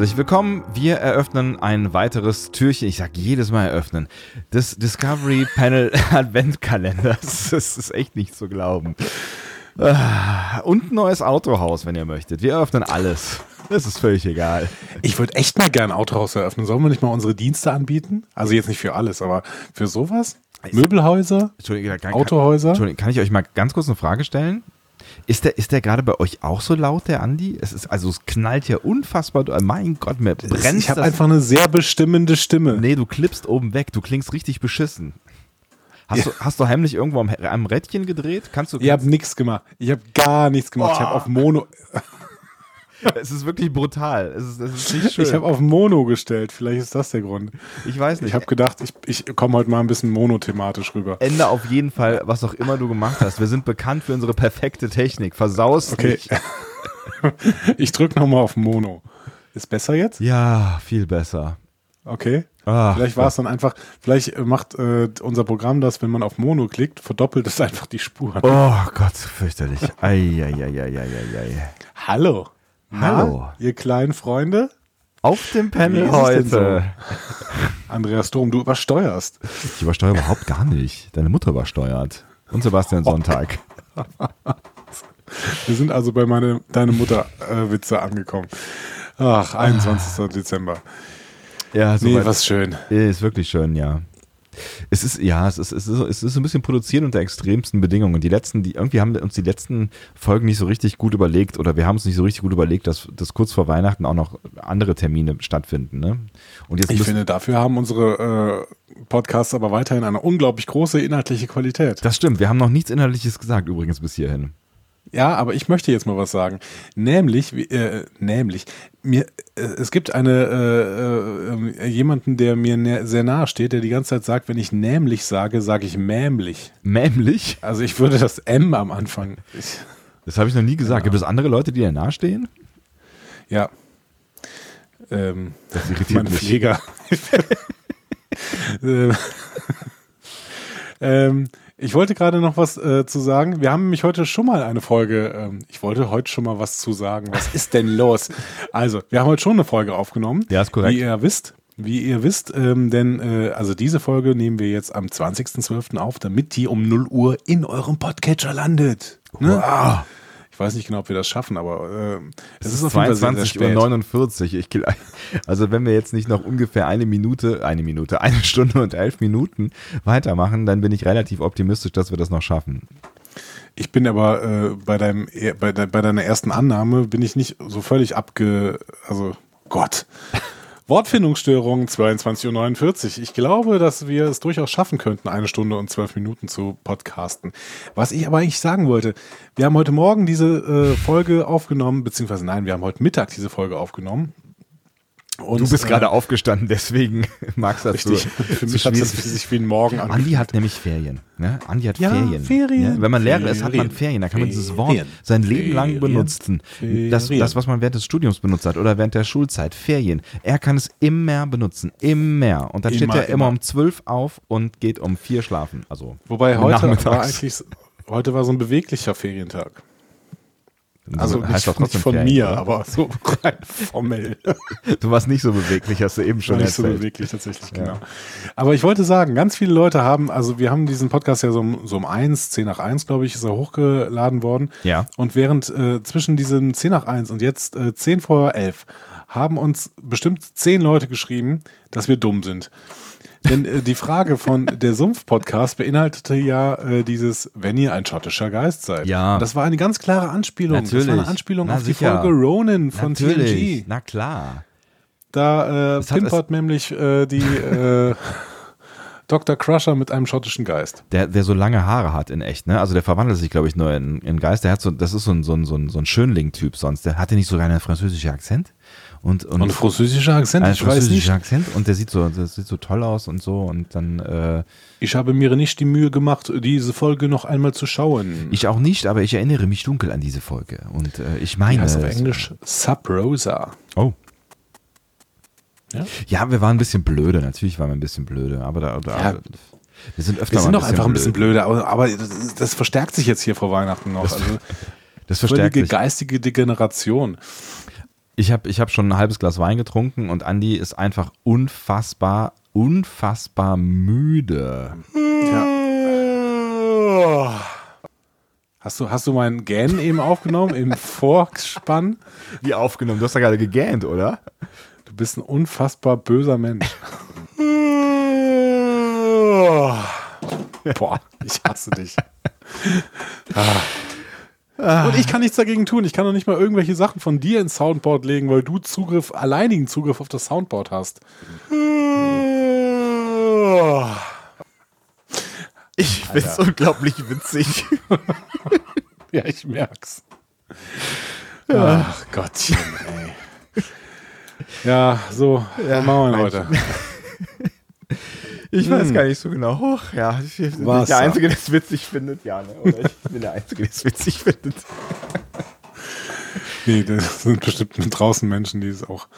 herzlich willkommen. Wir eröffnen ein weiteres Türchen. Ich sag jedes Mal eröffnen. Des Discovery Panel Adventkalenders. Das ist echt nicht zu glauben. Ah, und ein neues Autohaus, wenn ihr möchtet. Wir eröffnen alles. Das ist völlig egal. Ich würde echt mal gerne ein Autohaus eröffnen. Sollen wir nicht mal unsere Dienste anbieten? Also jetzt nicht für alles, aber für sowas? Möbelhäuser? Entschuldigung, kann, Autohäuser? Entschuldigung, kann ich euch mal ganz kurz eine Frage stellen? Ist der, ist der gerade bei euch auch so laut, der Andi? Es ist, also es knallt hier unfassbar. Mein Gott, mir brennt Ich habe das- einfach eine sehr bestimmende Stimme. Nee, du klippst oben weg. Du klingst richtig beschissen. Hast, du, hast du heimlich irgendwo am, am Rädchen gedreht? Kannst du. Ich habe nichts gemacht. Ich habe gar nichts gemacht. Ich habe auf Mono, es ist wirklich brutal. Es ist, es ist nicht schön. ich habe auf Mono gestellt. Vielleicht ist das der Grund. ich weiß nicht. Ich habe gedacht, ich, ich komme heute mal ein bisschen monothematisch rüber. Ende auf jeden Fall, was auch immer du gemacht hast. Wir sind bekannt für unsere perfekte Technik. Versaus Okay. nicht. Ich drücke nochmal auf Mono. Ist besser jetzt? Ja, viel besser. Okay. Ah, Vielleicht war es dann einfach, vielleicht macht äh, unser Programm das, wenn man auf Mono klickt, verdoppelt es einfach die Spuren. Oh Gott, fürchterlich. Eieieiei. Hallo. Hallo. Na, ihr kleinen Freunde? Auf dem Panel heute. Andreas Dom, du übersteuerst. Ich übersteuere überhaupt gar nicht. Deine Mutter übersteuert. Und Sebastian Sonntag. Wir sind also bei meine, deine Mutter äh, Witze angekommen. Ach, 21. Dezember. Ja, Nee, soweit- was schön. Ist wirklich schön, ja. Es ist, ja, es ist, es ist, es ist ein bisschen produziert unter extremsten Bedingungen. Die letzten, die, irgendwie haben uns die letzten Folgen nicht so richtig gut überlegt oder wir haben uns nicht so richtig gut überlegt, dass, dass kurz vor Weihnachten auch noch andere Termine stattfinden, ne? Und jetzt Ich finde, dafür haben unsere äh, Podcasts aber weiterhin eine unglaublich große inhaltliche Qualität. das stimmt. Wir haben noch nichts Inhaltliches gesagt, übrigens bis hierhin. Ja, aber ich möchte jetzt mal was sagen. Nämlich, äh, nämlich, mir, äh, es gibt eine äh, äh, jemanden, der mir sehr nahe steht, der die ganze Zeit sagt, wenn ich nämlich sage, sage ich mämlich. Mämlich? Also ich würde das M am Anfang. Ich, Das habe ich noch nie gesagt. Gibt es andere Leute, die dir nahestehen? ja. Ähm, Das irritiert mein mich. Pfleger. Ähm, ähm, ich wollte gerade noch was äh, zu sagen. Wir haben nämlich heute schon mal eine Folge, ähm, ich wollte heute schon mal was zu sagen. Was ist denn los? Also, wir haben heute schon eine Folge aufgenommen. Ja, ist korrekt. Wie ihr wisst. Wie ihr wisst, ähm, denn äh, also diese Folge nehmen wir jetzt am 20.12. auf, damit die um 0 Uhr in eurem Podcatcher landet. Ne? Wow. Ich weiß nicht genau, ob wir das schaffen, aber äh, es Es ist auf jeden Fall sehr, sehr 22 Uhr spät. 49. Ich, also wenn wir jetzt nicht noch ungefähr eine Minute, eine Minute, eine Stunde und elf Minuten weitermachen, dann bin ich relativ optimistisch, dass wir das noch schaffen. Ich bin aber äh, bei, deinem, bei, de, bei deiner ersten Annahme bin ich nicht so völlig abge... Also, Gott. Wortfindungsstörung 22.49 Uhr. Ich glaube, dass wir es durchaus schaffen könnten, eine Stunde und zwölf Minuten zu podcasten. Was ich aber eigentlich sagen wollte, wir haben heute Morgen diese äh, Folge aufgenommen, beziehungsweise nein, wir haben heute Mittag diese Folge aufgenommen. Und, Du bist äh, gerade aufgestanden, deswegen magst du das Richtig. so, Für mich hat es sich wie ein Morgen an. Andi hat nämlich Ferien. Ne? Andi hat Ja, Ferien. Ferien. Ja, wenn man Lehrer ist, hat man Ferien. Da kann man dieses Wort Ferien. sein Leben lang benutzen. Das, das, was man während des Studiums benutzt hat oder während der Schulzeit. Ferien. Er kann es immer benutzen. Immer. Und dann steht Immer, er immer immer. um 12 auf und geht um 4 schlafen. Also Wobei heute war eigentlich, heute war so ein beweglicher Ferientag. Also heißt nicht, trotzdem von Ferien, mir, oder? aber so rein formell. Du warst nicht so beweglich, hast du eben schon Schon nicht so beweglich tatsächlich, genau. Aber ich wollte sagen, ganz viele Leute haben, also wir haben diesen Podcast ja so um, so um eins, 10 nach eins, glaube ich, ist er hochgeladen worden. Ja. Und während äh, zwischen diesem 10 nach eins und jetzt äh, 10 vor 11 haben uns bestimmt 10 Leute geschrieben, dass wir dumm sind. Denn äh, die Frage von der Sumpf-Podcast beinhaltete ja äh, dieses, wenn ihr ein schottischer Geist seid. Ja. Das war eine ganz klare Anspielung. Das war Natürlich. eine Anspielung Na auf die sicher. Folge Ronin von Natürlich. TNG. Na klar. Da äh, hat pimpert nämlich äh, die äh, Dr. Crusher mit einem schottischen Geist. Der, der so lange Haare hat in echt, ne? Also der verwandelt sich, glaube ich, nur in, in Geist. Der hat so, das ist so ein, so ein, so ein, so ein Schönling-Typ sonst. Der hatte nicht sogar einen französischen Akzent. Und, und, Und ein französischer Akzent, einen ich weiß nicht. französischen Akzent und der sieht so, das sieht so toll aus und so und dann äh, Ich habe mir nicht die Mühe gemacht, diese Folge noch einmal zu schauen. ich auch nicht, aber ich erinnere mich dunkel an diese Folge und äh, ich Die meine heißt auf Englisch Sub Rosa. Oh. Ja? Ja, wir waren ein bisschen blöde, natürlich waren wir ein bisschen blöde, aber da, da Ja. wir sind öfter Wir sind doch einfach ein bisschen blöd, aber, aber das, das verstärkt sich jetzt hier vor Weihnachten noch. Das also Das verstärkt sich. geistige Degeneration. Ich habe ich hab schon ein halbes Glas Wein getrunken und Andi ist einfach unfassbar, unfassbar müde. Ja. Hast du, hast du meinen Gähnen eben aufgenommen im Vorspann? Wie aufgenommen? Du hast ja gerade gegähnt, oder? Du bist ein unfassbar böser Mensch. Boah, ich hasse dich. Ah. Und ich kann nichts dagegen tun. Ich kann doch nicht mal irgendwelche Sachen von dir ins Soundboard legen, weil du Zugriff, alleinigen Zugriff auf das Soundboard hast. Ich find's unglaublich witzig. ja, ich merk's. Ach Gottchen, ey. Ja, so, Ja, machen wir heute? Ich weiß gar nicht so genau. Hoch, ja, ich bin nicht Wasser. der Einzige, der es witzig findet. Ja, ne? Oder ich bin der Einzige, der es witzig findet. Nee, das sind bestimmt draußen Menschen, die es auch.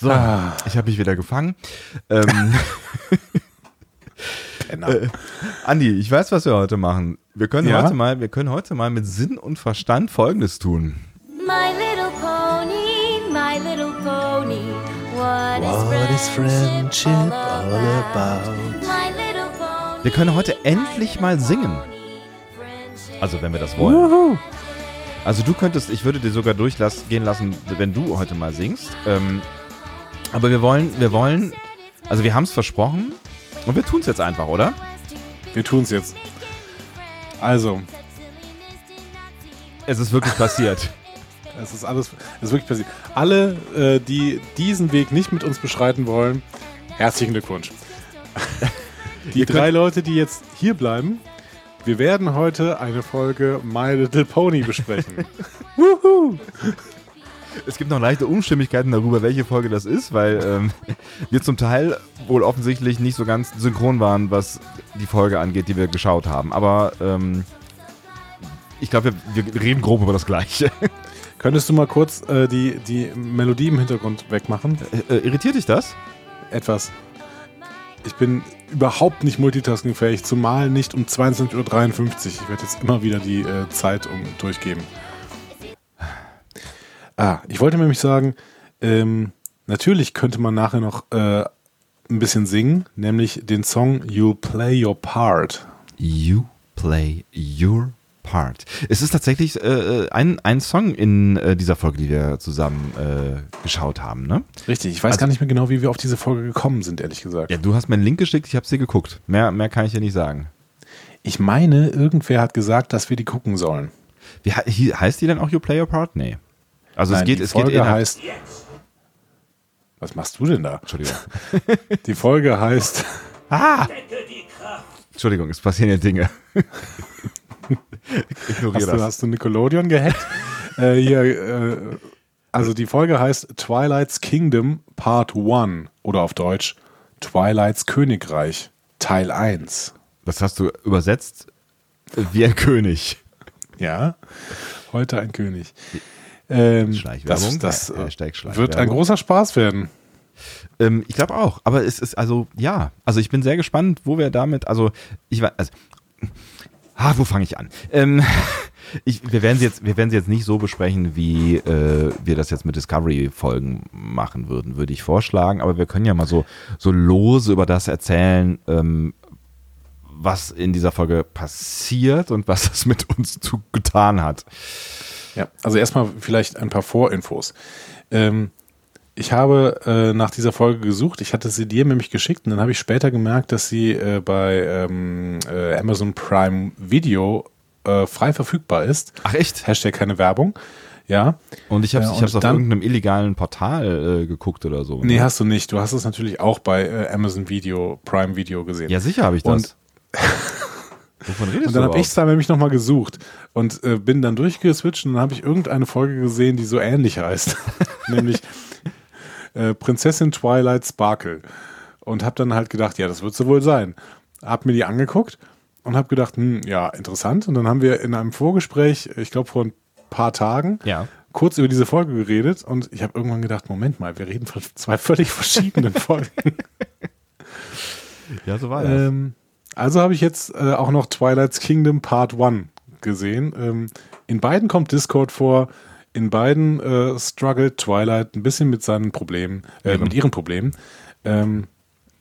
So, ich habe mich wieder gefangen. Ähm, äh, Andi, ich weiß, was wir heute machen. Wir können Ja? heute mal, wir können heute mal mit Sinn und Verstand Folgendes tun. My What, is friendship, all about? Wir können heute endlich mal singen. Also, wenn wir das wollen. Also, du könntest, ich würde dir sogar durchgehen lassen, wenn du heute mal singst. Ähm, aber wir wollen, wir wollen, also wir haben es versprochen und wir tun es jetzt einfach, oder? Wir tun's jetzt. Also, Es ist wirklich passiert. Es ist alles, es ist wirklich passiert. Alle, äh, die diesen Weg nicht mit uns beschreiten wollen, herzlichen Glückwunsch. Die Ihr drei Leute, die jetzt hier bleiben, wir werden heute eine Folge My Little Pony besprechen. Es gibt noch leichte Unstimmigkeiten darüber, welche Folge das ist, weil ähm, wir zum Teil wohl offensichtlich nicht so ganz synchron waren, was die Folge angeht, die wir geschaut haben. Aber ähm, ich glaube, wir, wir reden grob über das Gleiche. Könntest du mal kurz äh, die, die Melodie im Hintergrund wegmachen? Äh, äh, irritiert dich das? Etwas. Ich bin überhaupt nicht multitaskingfähig, zumal nicht um 22.53 Uhr. Ich werde jetzt immer wieder die äh, Zeit um durchgeben. Ah, ich wollte nämlich sagen, ähm, natürlich könnte man nachher noch äh, ein bisschen singen, nämlich den Song You Play Your Part. You play your part. Es ist tatsächlich äh, ein, ein Song in äh, dieser Folge, die wir zusammen äh, geschaut haben, ne? Richtig, ich weiß Also- gar nicht mehr genau, wie wir auf diese Folge gekommen sind, ehrlich gesagt. Ja, du hast mir einen Link geschickt, ich habe sie geguckt. Mehr, mehr kann ich dir nicht sagen. Ich meine, irgendwer hat gesagt, dass wir die gucken sollen. Wie, heißt die denn auch You Play Your Part? Nee. Also Nein, es geht, die es geht Folge innerhalb- heißt. Was machst du denn da? Entschuldigung. Die Folge heißt. Entschuldigung, es passieren ja Dinge. Ignoriere Hast du, das. hast du Nickelodeon gehackt? äh, hier, äh, also die Folge heißt Twilight's Kingdom Part 1 oder auf Deutsch Twilight's Königreich Teil 1. Das hast du übersetzt wie ein König. Ja, heute ein König. Ähm, Schleichwerbung, das das Schleichwerbung. wird ein großer Spaß werden. Ähm, ich glaube auch. Aber es ist also, ja. Also ich bin sehr gespannt, wo wir damit, also ich weiß, also, ah, wo fange ich an? Ähm, ich, wir, werden sie jetzt, wir werden sie jetzt nicht so besprechen, wie äh, wir das jetzt mit Discovery-Folgen machen würden, würde ich vorschlagen. Aber wir können ja mal so, so lose über das erzählen, ähm, was in dieser Folge passiert und was das mit uns zu getan hat. Ja, also erstmal vielleicht ein paar Vorinfos. Ähm, ich habe äh, nach dieser Folge gesucht. Ich hatte sie dir nämlich geschickt und dann habe ich später gemerkt, dass sie äh, bei ähm, äh, Amazon Prime Video äh, frei verfügbar ist. Ach echt? Hashtag keine Werbung. Ja. Und ich habe es ich auf irgendeinem illegalen Portal äh, geguckt oder so. Nee, ne? hast du nicht. Du hast es natürlich auch bei äh, Amazon Video, Prime Video gesehen. Ja, sicher habe ich das. Und- Wovon redest Und dann habe ich es da nämlich nochmal gesucht und äh, bin dann durchgeswitcht und dann habe ich irgendeine Folge gesehen, die so ähnlich heißt. Nämlich äh, Prinzessin Twilight Sparkle. Und habe dann halt gedacht, ja, das wird so wohl sein. Hab mir die angeguckt und habe gedacht, hm, ja, interessant. Und dann haben wir in einem Vorgespräch, ich glaube vor ein paar Tagen, Ja. kurz über diese Folge geredet und ich habe irgendwann gedacht, Moment mal, wir reden von zwei völlig verschiedenen Folgen. Ja, so war das. Ähm, also habe ich jetzt äh, auch noch Twilight's Kingdom Part 1 gesehen. Ähm, in beiden kommt Discord vor, In beiden äh, struggelt Twilight ein bisschen mit seinen Problemen, äh, mit ihren Problemen. Ähm,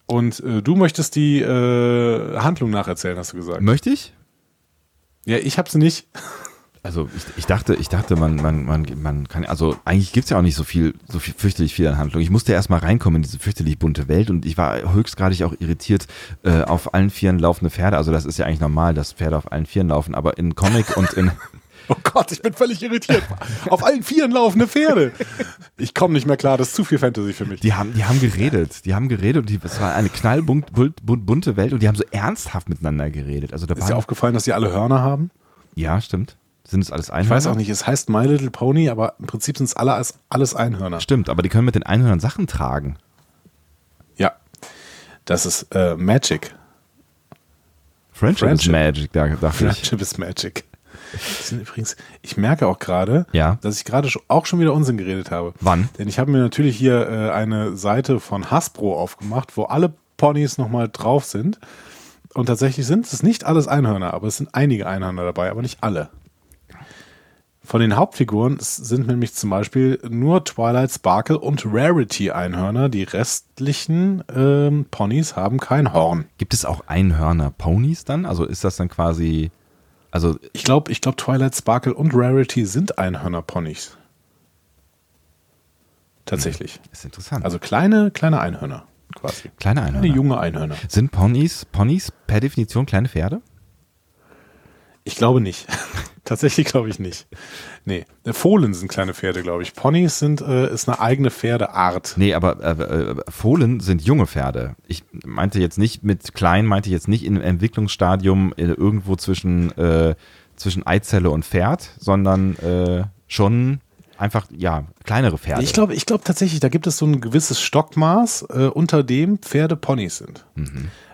und äh, du möchtest die äh, Handlung nacherzählen, hast du gesagt. Möchte ich? Ja, ich habe sie nicht. Also ich, ich dachte, ich dachte, man, man, man, man kann, also eigentlich gibt es ja auch nicht so viel, so viel fürchterlich viel an Handlung. Ich musste erst mal reinkommen in diese fürchterlich bunte Welt und ich war höchstgradig auch irritiert äh, auf allen Vieren laufende Pferde. Also das ist ja eigentlich normal, dass Pferde auf allen Vieren laufen, aber in Comic und in Oh Gott, ich bin völlig irritiert. Auf allen Vieren laufende Pferde. Ich komme nicht mehr klar, das ist zu viel Fantasy für mich. Die haben, die haben geredet. Die haben geredet und die, es war eine knallbunt bunt, bunt, bunte Welt und die haben so ernsthaft miteinander geredet. Also da ist dir aufgefallen, dass sie alle Hörner haben? ja, stimmt. Sind es alles Einhörner? Ich weiß auch nicht, es heißt My Little Pony, aber im Prinzip sind es alle alles Einhörner. Stimmt, aber die können mit den Einhörnern Sachen tragen. Ja. Das ist äh, Magic. Friendship, Friendship. is Magic, da dachte ich. Friendship is Magic. Die sind übrigens, ich merke auch gerade, Ja. dass ich gerade auch schon wieder Unsinn geredet habe. Wann? Denn ich habe mir natürlich hier äh, eine Seite von Hasbro aufgemacht, wo alle Ponys nochmal drauf sind. Und tatsächlich sind es nicht alles Einhörner, aber es sind einige Einhörner dabei, aber nicht alle. Von den Hauptfiguren sind nämlich zum Beispiel nur Twilight Sparkle und Rarity Einhörner. Die restlichen ähm, Ponys haben kein Horn. Gibt es auch Einhörner-Ponys dann? Also ist das dann quasi, also Ich glaube, ich glaube, Twilight Sparkle und Rarity sind Einhörner-Ponys. Tatsächlich. ist interessant. Also kleine, kleine Einhörner quasi. kleine Kleine Einhörner. junge Einhörner. Sind Ponys, Ponys per Definition kleine Pferde? Ich glaube nicht. Tatsächlich glaube ich nicht. Nee, äh, Fohlen sind kleine Pferde, glaube ich. Ponys sind äh, ist eine eigene Pferdeart. Nee, aber äh, äh, Fohlen sind junge Pferde. Ich meinte jetzt nicht mit klein, meinte ich jetzt nicht im Entwicklungsstadium äh, irgendwo zwischen, äh, zwischen Eizelle und Pferd, sondern äh, schon einfach, ja, kleinere Pferde. Ich glaube, ich glaube tatsächlich, da gibt es so ein gewisses Stockmaß, äh, unter dem Pferde Ponys sind.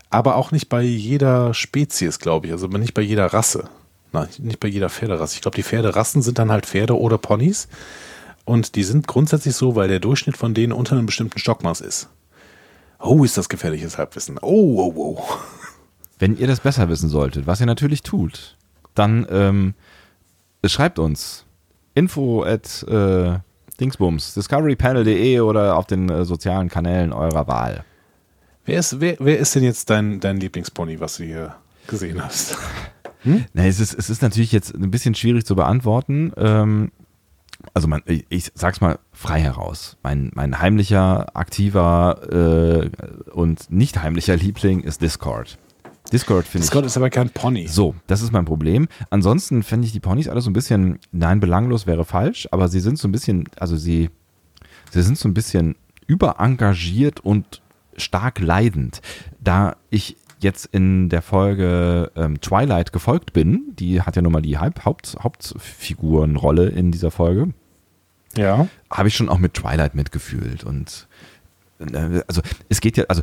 Aber auch nicht bei jeder Spezies, glaube ich. Also nicht bei jeder Rasse. Nein, nicht bei jeder Pferderasse. Ich glaube, die Pferderassen sind dann halt Pferde oder Ponys. Und die sind grundsätzlich so, weil der Durchschnitt von denen unter einem bestimmten Stockmaß ist. Oh, ist das gefährliches Halbwissen. Oh, oh, oh. Wenn ihr das besser wissen solltet, was ihr natürlich tut, dann ähm, schreibt uns info at äh, dingsbums, discoverypanel.de oder auf den äh, sozialen Kanälen eurer Wahl. Wer ist, wer, wer ist denn jetzt dein, dein Lieblingspony, was du hier gesehen hast? Na, es, ist, es ist natürlich jetzt ein bisschen schwierig zu beantworten. Ähm, also man, ich, ich sag's mal frei heraus. Mein, mein heimlicher, aktiver äh, und nicht heimlicher Liebling ist Discord. Discord finde ich. Scott ist aber kein Pony. So, das ist mein Problem. Ansonsten fände ich die Ponys alle so ein bisschen, nein, belanglos wäre falsch, aber sie sind so ein bisschen, also sie, sie sind so ein bisschen überengagiert und stark leidend. Da ich jetzt in der Folge ähm, Twilight gefolgt bin, die hat ja nun mal die Haupt, Haupt, Hauptfigurenrolle in dieser Folge, Ja. habe ich schon auch mit Twilight mitgefühlt und äh, also es geht ja, also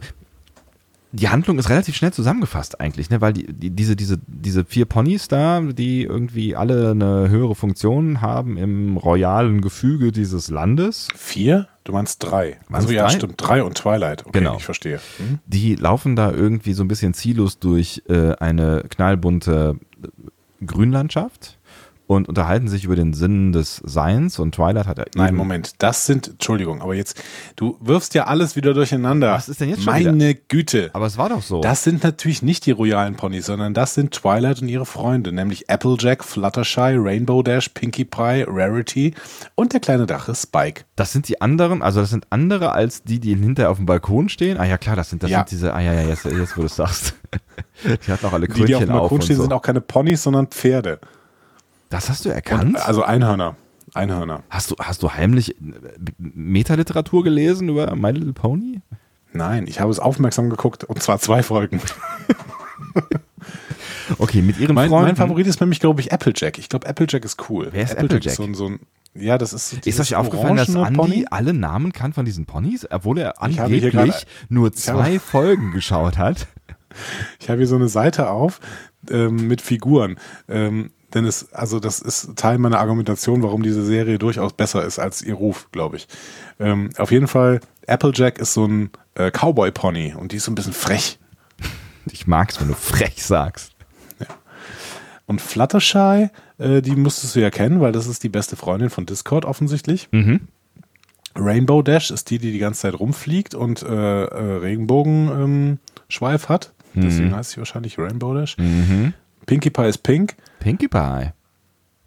die Handlung ist relativ schnell zusammengefasst eigentlich, ne? weil die, die, diese, diese, diese vier Ponys da, die irgendwie alle eine höhere Funktion haben im royalen Gefüge dieses Landes, Vier? Du meinst drei. Also ja, drei? stimmt. Drei und Twilight. Okay, Genau. ich verstehe. Hm? die laufen da irgendwie so ein bisschen ziellos durch äh, eine knallbunte Grünlandschaft und unterhalten sich über den Sinn des Seins und Twilight hat ja Nein, Moment. Das sind, Entschuldigung, aber jetzt, du wirfst ja alles wieder durcheinander. Was ist denn jetzt schon Meine Güte. Aber es war doch so. Das sind natürlich nicht die royalen Ponys, sondern das sind Twilight und ihre Freunde, nämlich Applejack, Fluttershy, Rainbow Dash, Pinkie Pie, Rarity und der kleine Drache Spike. Das sind die anderen, also das sind andere als die, die hinterher auf dem Balkon stehen. Ah ja, klar, das sind, das Ja. sind diese, ah ja, ja, jetzt, jetzt wo du es sagst. die hatten auch alle Die, die auf Krönchen dem auf Balkon und stehen, so. sind auch keine Ponys, sondern Pferde. Das hast du Und, erkannt? also Einhörner. Einhörner. hast, du, hast du heimlich äh, Metaliteratur gelesen über My Little Pony? Nein, ich habe es aufmerksam geguckt und zwar zwei Folgen. Okay, mit ihren Mein, Freunden. mein Favorit ist nämlich, glaube ich, Applejack. Ich glaube, Applejack ist cool. Wer ist Applejack? Ist so, ein- so ein, ja, das ist. ist euch aufgefallen, dass Andi Pony? alle Namen kann von diesen Ponys, obwohl er angeblich gerade- nur zwei Folgen geschaut hat? Ich habe hier so eine Seite auf ähm, mit Figuren. Ähm, denn es, also das ist Teil meiner Argumentation, warum diese Serie durchaus besser ist als ihr Ruf, glaube ich. Ähm, auf jeden Fall, Applejack ist so ein äh, Cowboy-Pony und die ist so ein bisschen frech. Ich mag's, wenn du frech sagst. Und Fluttershy Äh, die musstest du ja kennen, weil das ist die beste Freundin von Discord offensichtlich. Mhm. Rainbow Dash ist die, die die ganze Zeit rumfliegt und äh, äh, Regenbogenschweif hat. Deswegen heißt sie wahrscheinlich Rainbow Dash. Mhm. Pinkie Pie ist pink. Pinkie Pie.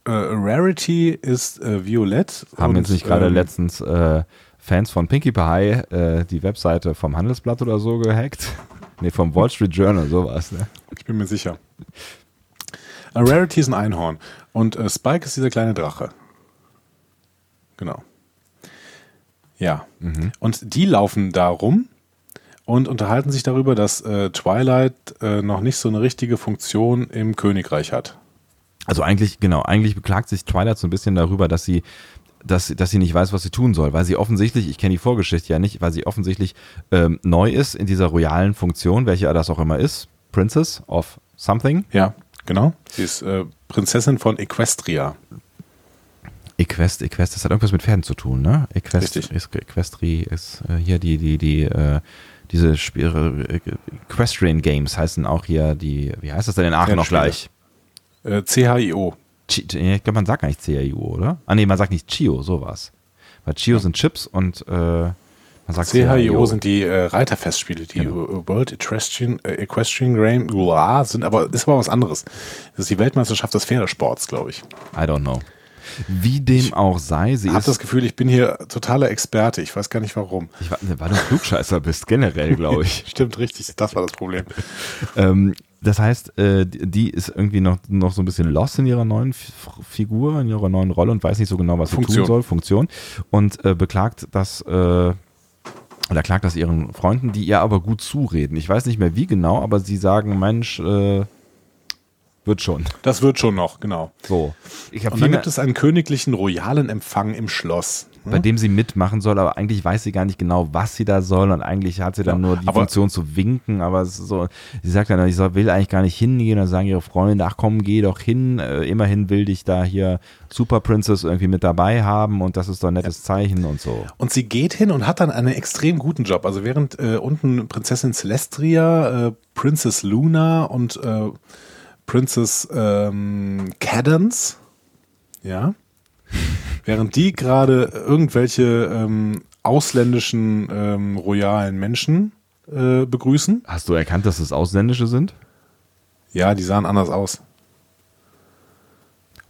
Äh, Rarity ist äh, violett. Haben und, jetzt nicht gerade ähm, letztens äh, Fans von Pinkie Pie äh, die Webseite vom Handelsblatt oder so gehackt? Nee, vom Wall Street Journal, sowas. Ne? Ich bin mir sicher. Äh, Rarity ist ein Einhorn. Und äh, Spike ist dieser kleine Drache. Genau. Ja. Und die laufen da rum und unterhalten sich darüber, dass äh, Twilight äh, noch nicht so eine richtige Funktion im Königreich hat. Also eigentlich, genau, eigentlich beklagt sich Twilight so ein bisschen darüber, dass sie, dass, dass sie nicht weiß, was sie tun soll, weil sie offensichtlich, ich kenne die Vorgeschichte ja nicht, weil sie offensichtlich ähm, neu ist in dieser royalen Funktion, welche das auch immer ist, Princess of Something. Ja, genau. Sie ist äh, Prinzessin von Equestria. Equest, Equest, das hat irgendwas mit Pferden zu tun, ne? Equest, Richtig. ist, Equestri ist äh, hier die, die, die, äh, diese äh, Equestrian Games heißen auch hier die, wie heißt das denn in Aachen noch gleich? Äh, CHIO. Chi, ich glaube, man sagt gar nicht CIU, oder? Ah, nee, man sagt nicht Chio, sowas. Weil Chio sind Chips und äh, man sagt CHIO sind die äh, Reiterfestspiele, die Genau. World Equestrian, äh, Equestrian Game, sind aber, ist aber was anderes. Das ist die Weltmeisterschaft des Pferdesports, glaube ich. I don't know. Wie dem auch sei, sie Ich habe ist, das Gefühl, ich bin hier totaler Experte. Ich weiß gar nicht warum. ich, wa- weil du ein Klugscheißer bist, generell, glaube ich. Stimmt, richtig. Das war das Problem. ähm, das heißt, äh, die ist irgendwie noch, noch so ein bisschen lost in ihrer neuen F Figur, in ihrer neuen Rolle und weiß nicht so genau, was sie tun Funktion. soll, Funktion. Und äh, beklagt das, äh, oder klagt das ihren Freunden, die ihr aber gut zureden. Ich weiß nicht mehr wie genau, aber sie sagen, Mensch, äh, wird schon. Das wird schon noch, genau. So. Ich Und dann gibt es einen königlichen royalen Empfang im Schloss. bei dem sie mitmachen soll, aber eigentlich weiß sie gar nicht genau, was sie da soll und eigentlich hat sie dann Ja, nur die Funktion zu winken, aber so, sie sagt dann, ich will eigentlich gar nicht hingehen, dann sagen ihre Freunde, ach komm, geh doch hin, äh, immerhin will dich da hier Super Princess irgendwie mit dabei haben und das ist doch ein nettes Zeichen und so. Und sie geht hin und hat dann einen extrem guten Job. Also während äh, unten Prinzessin Celestria, äh, Princess Luna und äh, Princess ähm, Cadence, ja, während die gerade irgendwelche ähm, ausländischen ähm, royalen Menschen äh, begrüßen. Hast du erkannt, dass es Ausländische sind? Ja, die sahen anders aus.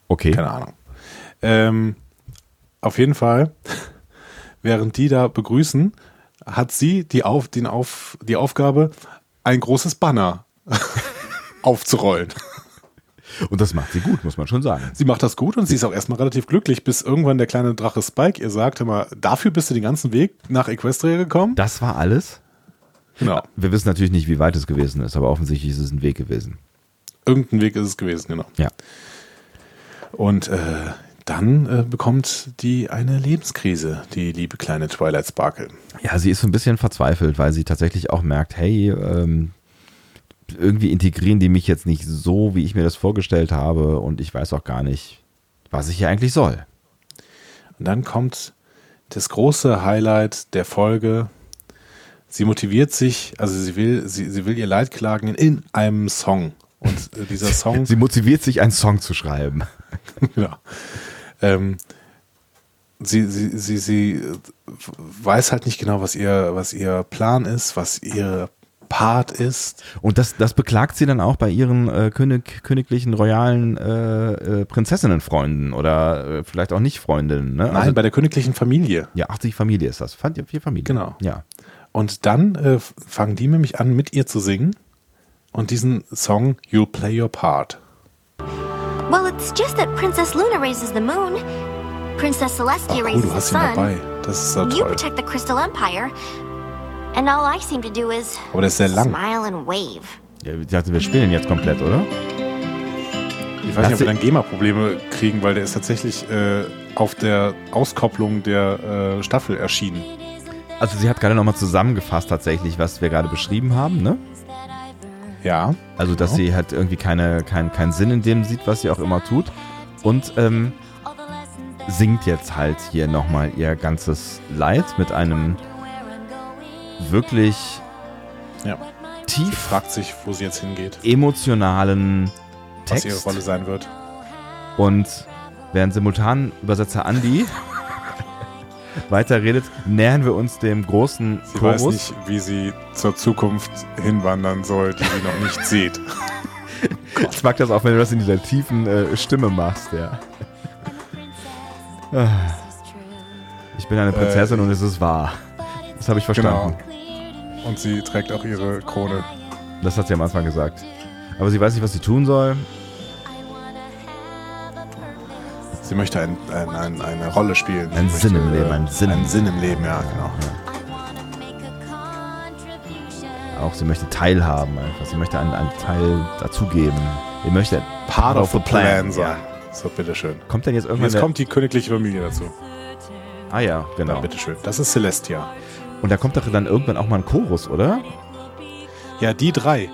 Okay. Keine Ahnung. Ähm, auf jeden Fall, während die da begrüßen, hat sie die, auf, den auf, die Aufgabe, ein großes Banner aufzurollen. Und das macht sie gut, muss man schon sagen. Sie macht das gut und sie ist auch erstmal relativ glücklich, bis irgendwann der kleine Drache Spike ihr sagt, hör mal, dafür bist du den ganzen Weg nach Equestria gekommen? Das war alles? Genau. Wir wissen natürlich nicht, wie weit es gewesen ist, aber offensichtlich ist es ein Weg gewesen. Irgendein Weg ist es gewesen, genau. Ja. Und äh, dann äh, bekommt die eine Lebenskrise, die liebe kleine Twilight Sparkle. Ja, sie ist so ein bisschen verzweifelt, weil sie tatsächlich auch merkt, hey, ähm, irgendwie integrieren die mich jetzt nicht so, wie ich mir das vorgestellt habe und ich weiß auch gar nicht, was ich hier eigentlich soll. Und dann kommt das große Highlight der Folge. Sie motiviert sich, also sie will, sie, sie will ihr Leid klagen in einem Song. Und dieser Song, Sie motiviert sich, einen Song zu schreiben. genau. Ähm, sie, sie, sie, sie weiß halt nicht genau, was ihr, was ihr Plan ist, was ihr Part ist. Und das, das beklagt sie dann auch bei ihren äh, König, königlichen, royalen äh, äh, Prinzessinnenfreunden oder äh, vielleicht auch nicht Freundinnen. Ne? Nein, bei der königlichen Familie. ja, 80 Familie ist das. Fand ihr vier Familien? Genau. Ja. Und dann äh, fangen die nämlich an, mit ihr zu singen. Und diesen Song You'll Play Your Part. Well, it's just that Princess Luna raises the moon, Princess Celestia Ach cool, raises du the hast ihn dabei. sun. Das ist so You toll. protect the Crystal Empire, Aber der ist sehr lang. smile and wave. ja. Ich dachte, wir spielen jetzt komplett, oder? Ich weiß nicht, ob wir dann GEMA-Probleme kriegen, weil der ist tatsächlich äh, auf der Auskopplung der äh, Staffel erschienen. Also sie hat gerade nochmal zusammengefasst tatsächlich, was wir gerade beschrieben haben, ne? Ja. Also, dass Genau. sie halt irgendwie keine, kein, keinen Sinn in dem sieht, was sie auch immer tut. Und ähm, singt jetzt halt hier nochmal ihr ganzes Leid mit einem wirklich ja. tief Fragt sich, wo sie jetzt hingeht, emotionalen was ihre Text. Rolle sein wird. Und während Simultanübersetzer Andy weiterredet, nähern wir uns dem großen Sie Chorus. weiß nicht, wie sie zur Zukunft hinwandern soll, die sie noch nicht sieht. Ich mag das auch, wenn du das in dieser tiefen äh, Stimme machst, ja. Ah. Ich bin eine Prinzessin und es ist wahr. Das habe ich verstanden. Genau. Und sie trägt auch ihre Krone. Das hat sie am Anfang gesagt. Aber sie weiß nicht, was sie tun soll. Sie möchte ein, ein, ein, eine Rolle spielen. Ein Sie Sinn möchte, im Leben, ein Sinn. Ein Sinn im Leben, ja, genau. Auch sie möchte teilhaben einfach. Sie möchte einen, einen Teil dazugeben. Sie möchte Part of the plan sein. Ja. So, bitteschön. Kommt denn jetzt irgendwann Jetzt kommt die königliche Familie dazu. Ah ja, Ja, genau. bitteschön. Das ist Celestia. Und da kommt doch dann irgendwann auch mal ein Chorus, oder? Ja, die drei.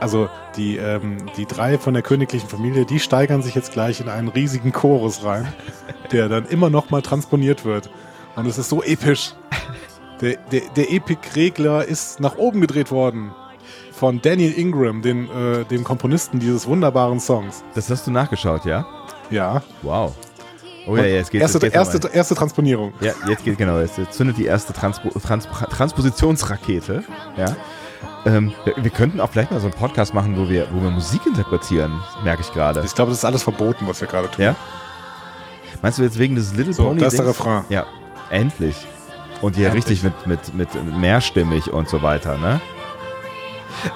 Also die, ähm, die drei von der königlichen Familie, die steigern sich jetzt gleich in einen riesigen Chorus rein, der dann immer noch mal transponiert wird. Und es ist so episch. Der, der, der Epic-Regler ist nach oben gedreht worden von Daniel Ingram, dem, äh, dem Komponisten dieses wunderbaren Songs. Das hast du nachgeschaut, ja? Ja. Wow. Oh ja, ja, jetzt geht's. erste, jetzt erste, erste Transponierung. Ja, jetzt geht genau. Jetzt, zündet die erste Transpo Trans Transpositionsrakete. Ja. Ähm, wir, könnten auch vielleicht mal so einen Podcast machen, wo wir, wo wir Musik interpretieren, merke ich gerade. Ich glaube, das ist alles verboten, was wir gerade tun. Ja? Meinst du jetzt wegen des Little So, Pony? da ist der? Refrain. Ja, endlich. Und hier Endlich. richtig mit, mit, mit mehrstimmig und so weiter, ne?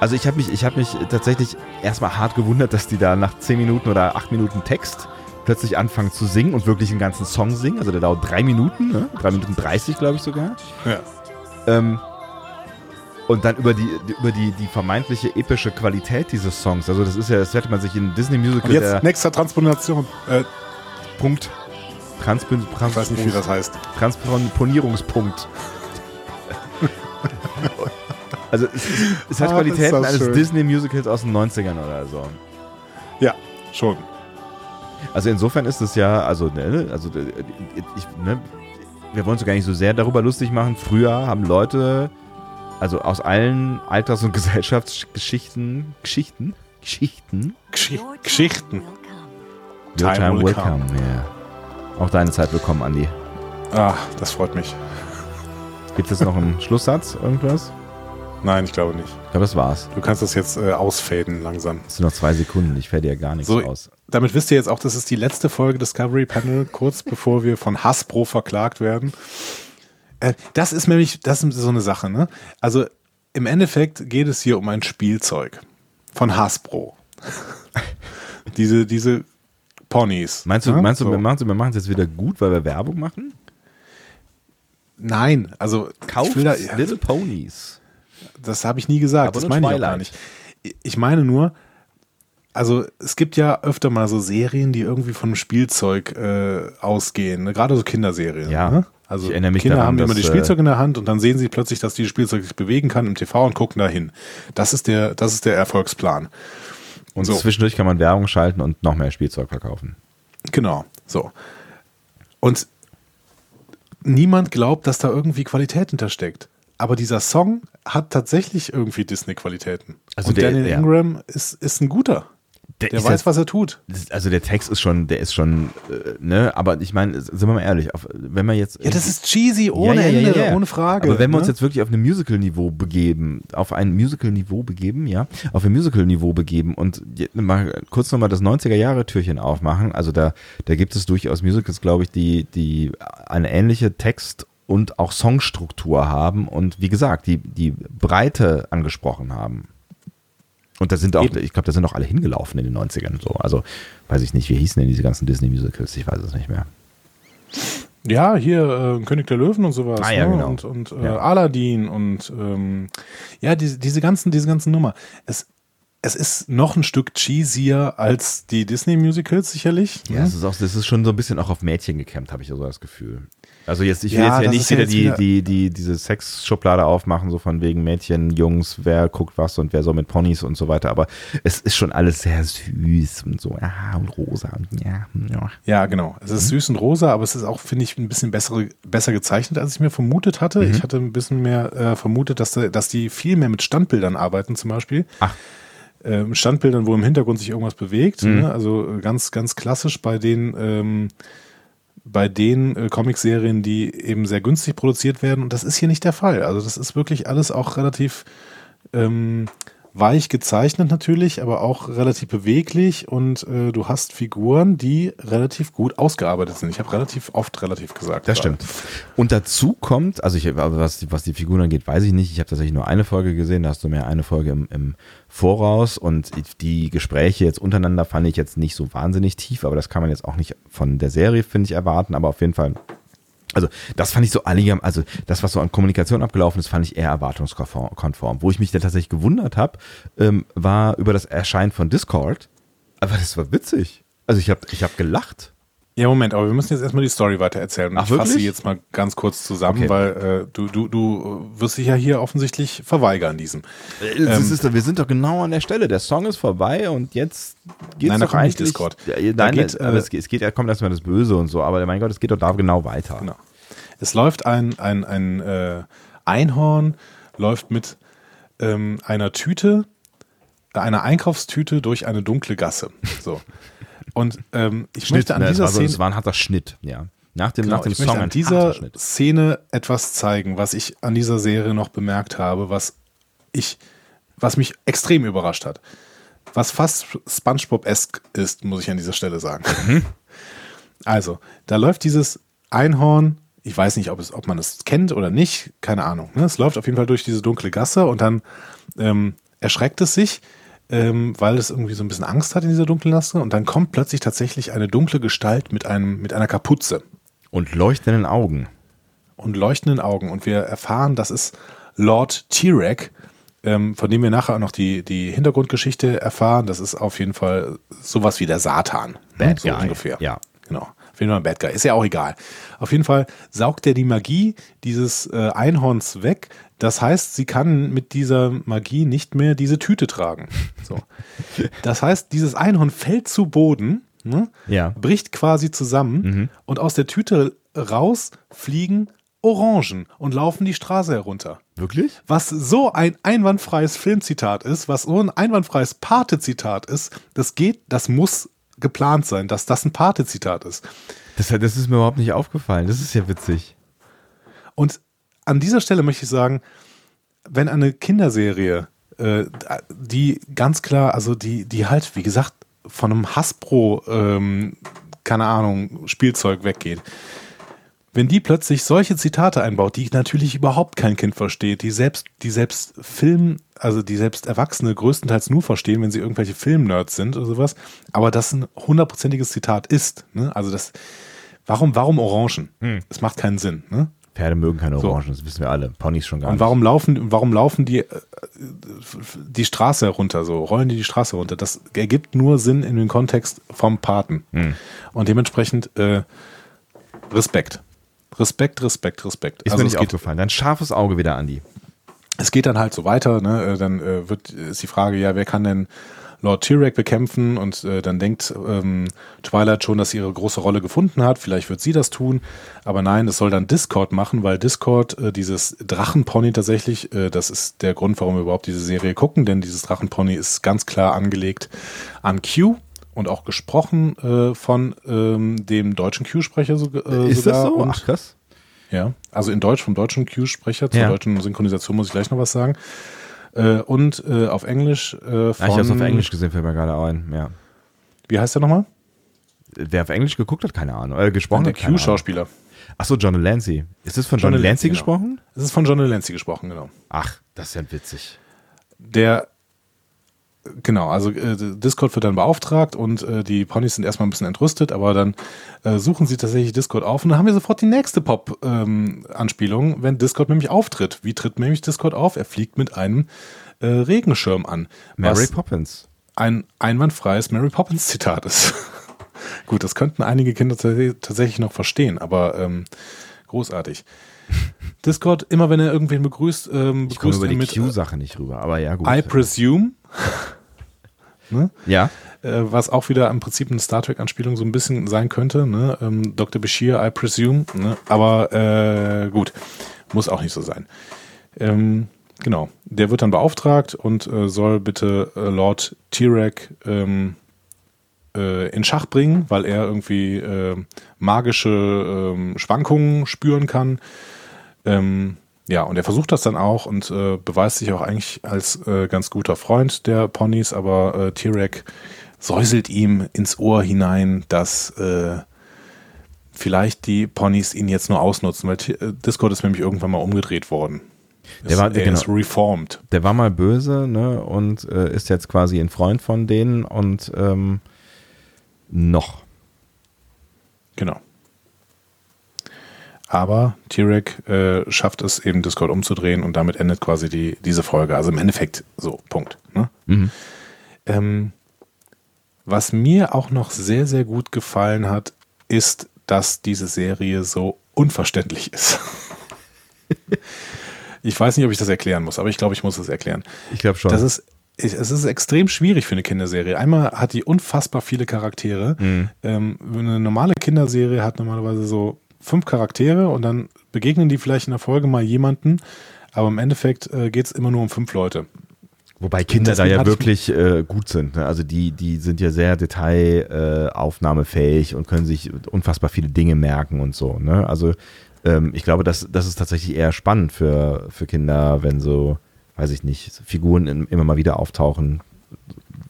Also ich habe mich, ich hab mich tatsächlich erstmal hart gewundert, dass die da nach 10 Minuten oder 8 Minuten Text plötzlich anfangen zu singen und wirklich einen ganzen Song singen. Also der dauert 3 Minuten, ne? 3 Minuten 30, glaube ich sogar. Ja. Ähm, und dann über die, über die, die vermeintliche epische Qualität dieses Songs. Also das ist ja, das hätte man sich in Disney Musical Und jetzt nächster Transponation. Äh, Punkt. Transpon ich weiß nicht, wie das heißt. Transponierungspunkt. also es, es, hat Ah, Qualitäten eines schön. Disney-Musicals aus den 90ern oder so. Ja, schon. Also insofern ist es ja, also, ne, also äh, ich, ne, wir wollen uns gar nicht so sehr darüber lustig machen. Früher haben Leute, also aus allen Alters- und Gesellschaftsgeschichten, Geschichten, Geschichten, Gesch Geschichten. Your Time will welcome, ja. Auch deine Zeit willkommen, Andi. Ah, das freut mich. Gibt es noch einen Schlusssatz, irgendwas? Nein, ich glaube nicht. Ich glaube, das war's. Du kannst das jetzt äh, ausfaden langsam. Es sind noch zwei Sekunden, ich fährt ja gar nichts So, aus. damit wisst ihr jetzt auch, das ist die letzte Folge Discovery Panel, kurz bevor wir von Hasbro verklagt werden. Äh, das ist nämlich, das ist so eine Sache, ne? Also im Endeffekt geht es hier um ein Spielzeug von Hasbro. diese, diese Ponys. Meinst du, ne? meinst du, So. wir machen es jetzt wieder gut, weil wir Werbung machen? Nein, also Kauft da, Little Ponies. Das habe ich nie gesagt. Aber das meine ich auch Twilight. gar nicht. Ich meine nur, also es gibt ja öfter mal so Serien, die irgendwie von Spielzeug äh, ausgehen. Ne? Gerade so Kinderserien. Ja. Ne? Also Kinder daran, haben immer die äh, Spielzeug in der Hand und dann sehen sie plötzlich, dass dieses Spielzeug sich bewegen kann im TV und gucken dahin. Das ist der, das ist der Erfolgsplan. Und So. zwischendurch kann man Werbung schalten und noch mehr Spielzeug verkaufen. Genau. So. Und niemand glaubt, dass da irgendwie Qualität hintersteckt. Aber dieser Song hat tatsächlich irgendwie Disney-Qualitäten. Also und der- Daniel ja. Ingram ist, ist ein guter. Der ist weiß, ja- was er tut. Das- Also der Text ist schon, der ist schon, äh, ne, aber ich meine, sind wir mal ehrlich, auf, wenn man jetzt. Ja, das ist cheesy ohne Ja, ja, ja, Ende, ja, ja. ohne Frage. Aber wenn wir uns ne? jetzt wirklich auf ein Musical-Niveau begeben, auf ein Musical-Niveau begeben, ja, auf ein Musical-Niveau begeben und mal kurz nochmal das 90er-Jahre-Türchen aufmachen, also da, da gibt es durchaus Musicals, glaube ich, die, die eine ähnliche Text- und auch Songstruktur haben und wie gesagt, die, die Breite angesprochen haben. Und da sind auch, Eben. ich glaube, da sind auch alle hingelaufen in den 90ern so. Also, weiß ich nicht, wie hießen denn diese ganzen Disney-Musicals? Ich weiß es nicht mehr. Ja, hier äh, König der Löwen und sowas. Ah, ja, ne? genau. Und, und äh, Ja. Aladdin und ähm, ja, diese, diese ganzen, diese ganzen Nummer. Es, es ist noch ein Stück cheesier als die Disney-Musicals sicherlich. Ja, ne? es ist, auch, das ist schon so ein bisschen auch auf Mädchen gekämmt, habe ich so das Gefühl. Also jetzt, ich will Ja, jetzt ja nicht wieder, jetzt die, wieder- die, die, diese Sexschublade aufmachen, so von wegen Mädchen, Jungs, wer guckt was und wer so mit Ponys und so weiter, aber es ist schon alles sehr süß und so, ja, und rosa und ja, ja. Ja, genau. Es Mhm. ist süß und rosa, aber es ist auch, finde ich, ein bisschen bessere, besser gezeichnet, als ich mir vermutet hatte. Mhm. Ich hatte ein bisschen mehr äh, vermutet, dass, da- dass die viel mehr mit Standbildern arbeiten, zum Beispiel. Ach. ähm, Standbildern, wo im Hintergrund sich irgendwas bewegt. Mhm. Ne? Also ganz, ganz klassisch bei den, ähm, bei den äh, Comicserien, die eben sehr günstig produziert werden. Und das ist hier nicht der Fall. Also das ist wirklich alles auch relativ ähm, weich gezeichnet natürlich, aber auch relativ beweglich und äh, du hast Figuren, die relativ gut ausgearbeitet sind. Ich habe relativ oft relativ gesagt. Das stimmt. Und dazu kommt, also ich, was, die- was die Figuren angeht, weiß ich nicht. Ich habe tatsächlich nur eine Folge gesehen, da hast du mehr eine Folge im, im Voraus und die Gespräche jetzt untereinander fand ich jetzt nicht so wahnsinnig tief, aber das kann man jetzt auch nicht von der Serie, finde ich, erwarten, aber auf jeden Fall. Also, das fand ich so einigermaßen, also das, was so an Kommunikation abgelaufen ist, fand ich eher erwartungskonform. Wo ich mich dann tatsächlich gewundert habe, ähm, war über das Erscheinen von Discord. Aber das war witzig. Also ich habe ich hab gelacht. Ja, Moment, aber wir müssen jetzt erstmal die Story weiter erzählen. Ach, ich fasse sie jetzt mal ganz kurz zusammen, Okay. weil äh, du, du, du wirst dich ja hier offensichtlich verweigern diesem. Äh, Das ist, wir sind doch genau an der Stelle. Der Song ist vorbei und jetzt geht's Nein, da doch eigentlich. Discord. Ja, Da nein, geht, aber äh, es, geht- es geht, ja kommt erstmal das Böse und so. Aber mein Gott, es geht doch da genau weiter. Genau. Es läuft ein, ein, ein äh, Einhorn, läuft mit ähm, einer Tüte, einer Einkaufstüte durch eine dunkle Gasse. So. Und ähm, ich möchte an ne, es dieser war so, Szene. es war ein harter Schnitt, ja. Nach dem, Genau, nach dem ich möchte Song an ein dieser Schnitt. Szene etwas zeigen, was ich an dieser Serie noch bemerkt habe, was ich, was mich extrem überrascht hat. Was fast SpongeBob-esque ist, muss ich an dieser Stelle sagen. Mhm. Also, da läuft dieses Einhorn, ich weiß nicht, ob, es, ob man es kennt oder nicht, keine Ahnung. Ne? Es läuft auf jeden Fall durch diese dunkle Gasse und dann ähm, erschreckt es sich, ähm, weil es irgendwie so ein bisschen Angst hat in dieser dunklen Gasse und dann kommt plötzlich tatsächlich eine dunkle Gestalt mit, einem, mit einer Kapuze Und leuchtenden Augen. und leuchtenden Augen. Und wir erfahren, das ist Lord T-Rex, ähm, von dem wir nachher auch noch die, die Hintergrundgeschichte erfahren. Das ist auf jeden Fall sowas wie der Satan. ne? Bad so Guy, ungefähr. ja. Genau. Jeden Fall ein Bad Guy. Ist ja auch egal. Auf jeden Fall saugt er die Magie dieses äh, Einhorns weg. Das heißt, sie kann mit dieser Magie nicht mehr diese Tüte tragen. So. Das heißt, dieses Einhorn fällt zu Boden, ne? Ja. bricht quasi zusammen und aus der Tüte raus fliegen Orangen und laufen die Straße herunter. Wirklich? Was so ein einwandfreies Filmzitat ist, was so ein einwandfreies Pate-Zitat ist, das geht, das muss geplant sein, dass das ein Pate-Zitat ist. Das, das ist mir überhaupt nicht aufgefallen. Das ist ja witzig. Und an dieser Stelle möchte ich sagen, wenn eine Kinderserie, äh, die ganz klar, also die, die halt, wie gesagt, von einem Hasbro, ähm, keine Ahnung, Spielzeug weggeht, wenn die plötzlich solche Zitate einbaut, die natürlich überhaupt kein Kind versteht, die selbst, die selbst Film, also die selbst Erwachsene größtenteils nur verstehen, wenn sie irgendwelche Filmnerds sind oder sowas, aber das ein hundertprozentiges Zitat ist, ne? Also das, warum, warum Orangen? Es macht keinen Sinn, ne? Pferde mögen keine So. Orangen, das wissen wir alle. Ponys schon gar Und nicht. warum laufen, warum laufen die äh, die Straße herunter so? Rollen die die Straße runter? Das ergibt nur Sinn in den Kontext vom Paten. Hm. Und dementsprechend äh, Respekt. Respekt, Respekt, Respekt. Ist Also mir nicht aufgefallen. Dein scharfes Auge wieder, Andi. es geht dann halt so weiter. Ne? Äh, Dann äh, wird ist die Frage, ja, wer kann denn Lord Tyrek bekämpfen? Und äh, dann denkt ähm, Twilight schon, dass sie ihre große Rolle gefunden hat. Vielleicht wird sie das tun. Aber nein, es soll dann Discord machen, weil Discord äh, dieses Drachenpony tatsächlich, äh, das ist der Grund, warum wir überhaupt diese Serie gucken, denn dieses Drachenpony ist ganz klar angelegt an Q. Und auch gesprochen äh, von ähm, dem deutschen Q-Sprecher so, äh, ist sogar. das so? Und Ach, krass. ja, also in Deutsch vom deutschen Q-Sprecher, zur Ja. deutschen Synchronisation muss ich gleich noch was sagen. Äh, und äh, auf Englisch äh, Ah, von, ich habe es auf Englisch gesehen, fällt mir gerade ein. Ja. wie heißt der nochmal? Wer auf Englisch geguckt hat, keine Ahnung. Äh, gesprochen Der. Q-Schauspieler. Achso, John Delancey. Ist das von John, John Delancey Delancey, genau. gesprochen? Es ist von John Delancey gesprochen, genau. Ach, das ist ja witzig. Der, genau, also äh, Discord wird dann beauftragt und äh, die Ponys sind erstmal ein bisschen entrüstet, aber dann äh, suchen sie tatsächlich Discord auf und dann haben wir sofort die nächste Pop-Anspielung, wenn Discord nämlich auftritt. Wie tritt nämlich Discord auf? Er fliegt mit einem äh, Regenschirm an. Mary Poppins. ein einwandfreies Mary Poppins Zitat ist. Gut, das könnten einige Kinder tats- tatsächlich noch verstehen, aber ähm, großartig. Discord, immer wenn er irgendwen begrüßt, ähm, Ich begrüßt über er die mit äh, Q-Sache nicht rüber, aber ja, gut. I presume, ne? ja, äh, was auch wieder im Prinzip eine Star Trek-Anspielung so ein bisschen sein könnte. Ne? Ähm, Dr. Bashir, I presume. Ne? Aber äh, gut, muss auch nicht so sein. Ähm, genau, der wird dann beauftragt und äh, soll bitte äh, Lord Tirek ähm, äh, in Schach bringen, weil er irgendwie magische ähm, Schwankungen spüren kann. Ähm, ja, und er versucht das dann auch und äh, beweist sich auch eigentlich als äh, ganz guter Freund der Ponys, aber äh, Tirek säuselt ihm ins Ohr hinein, dass äh, vielleicht die Ponys ihn jetzt nur ausnutzen, weil äh, Discord ist nämlich irgendwann mal umgedreht worden. Der war, er genau. ist reformed. Der war mal böse, ne? Und äh, ist jetzt quasi ein Freund von denen und ähm, noch. Genau. Aber Tirek äh, schafft es eben Discord umzudrehen und damit endet quasi die, diese Folge. Also im Endeffekt so, Punkt. Ne? Mhm. Ähm, was mir auch noch sehr, sehr gut gefallen hat, ist, dass diese Serie so unverständlich ist. ich weiß nicht, ob ich das erklären muss, aber ich glaube, ich muss es erklären. Ich glaube schon. Das ist, es ist extrem schwierig für eine Kinderserie. Einmal hat die unfassbar viele Charaktere. Mhm. Ähm, eine normale Kinderserie hat normalerweise so fünf Charaktere und dann begegnen die vielleicht in der Folge mal jemanden, aber im Endeffekt äh, geht es immer nur um fünf Leute. Wobei Kinder da ja wirklich äh, gut sind. Ne? Also die, die sind ja sehr detailaufnahmefähig äh, und können sich unfassbar viele Dinge merken und so. Ne? Also ähm, ich glaube, das, das ist tatsächlich eher spannend für, für Kinder, wenn so, weiß ich nicht, Figuren in, immer mal wieder auftauchen.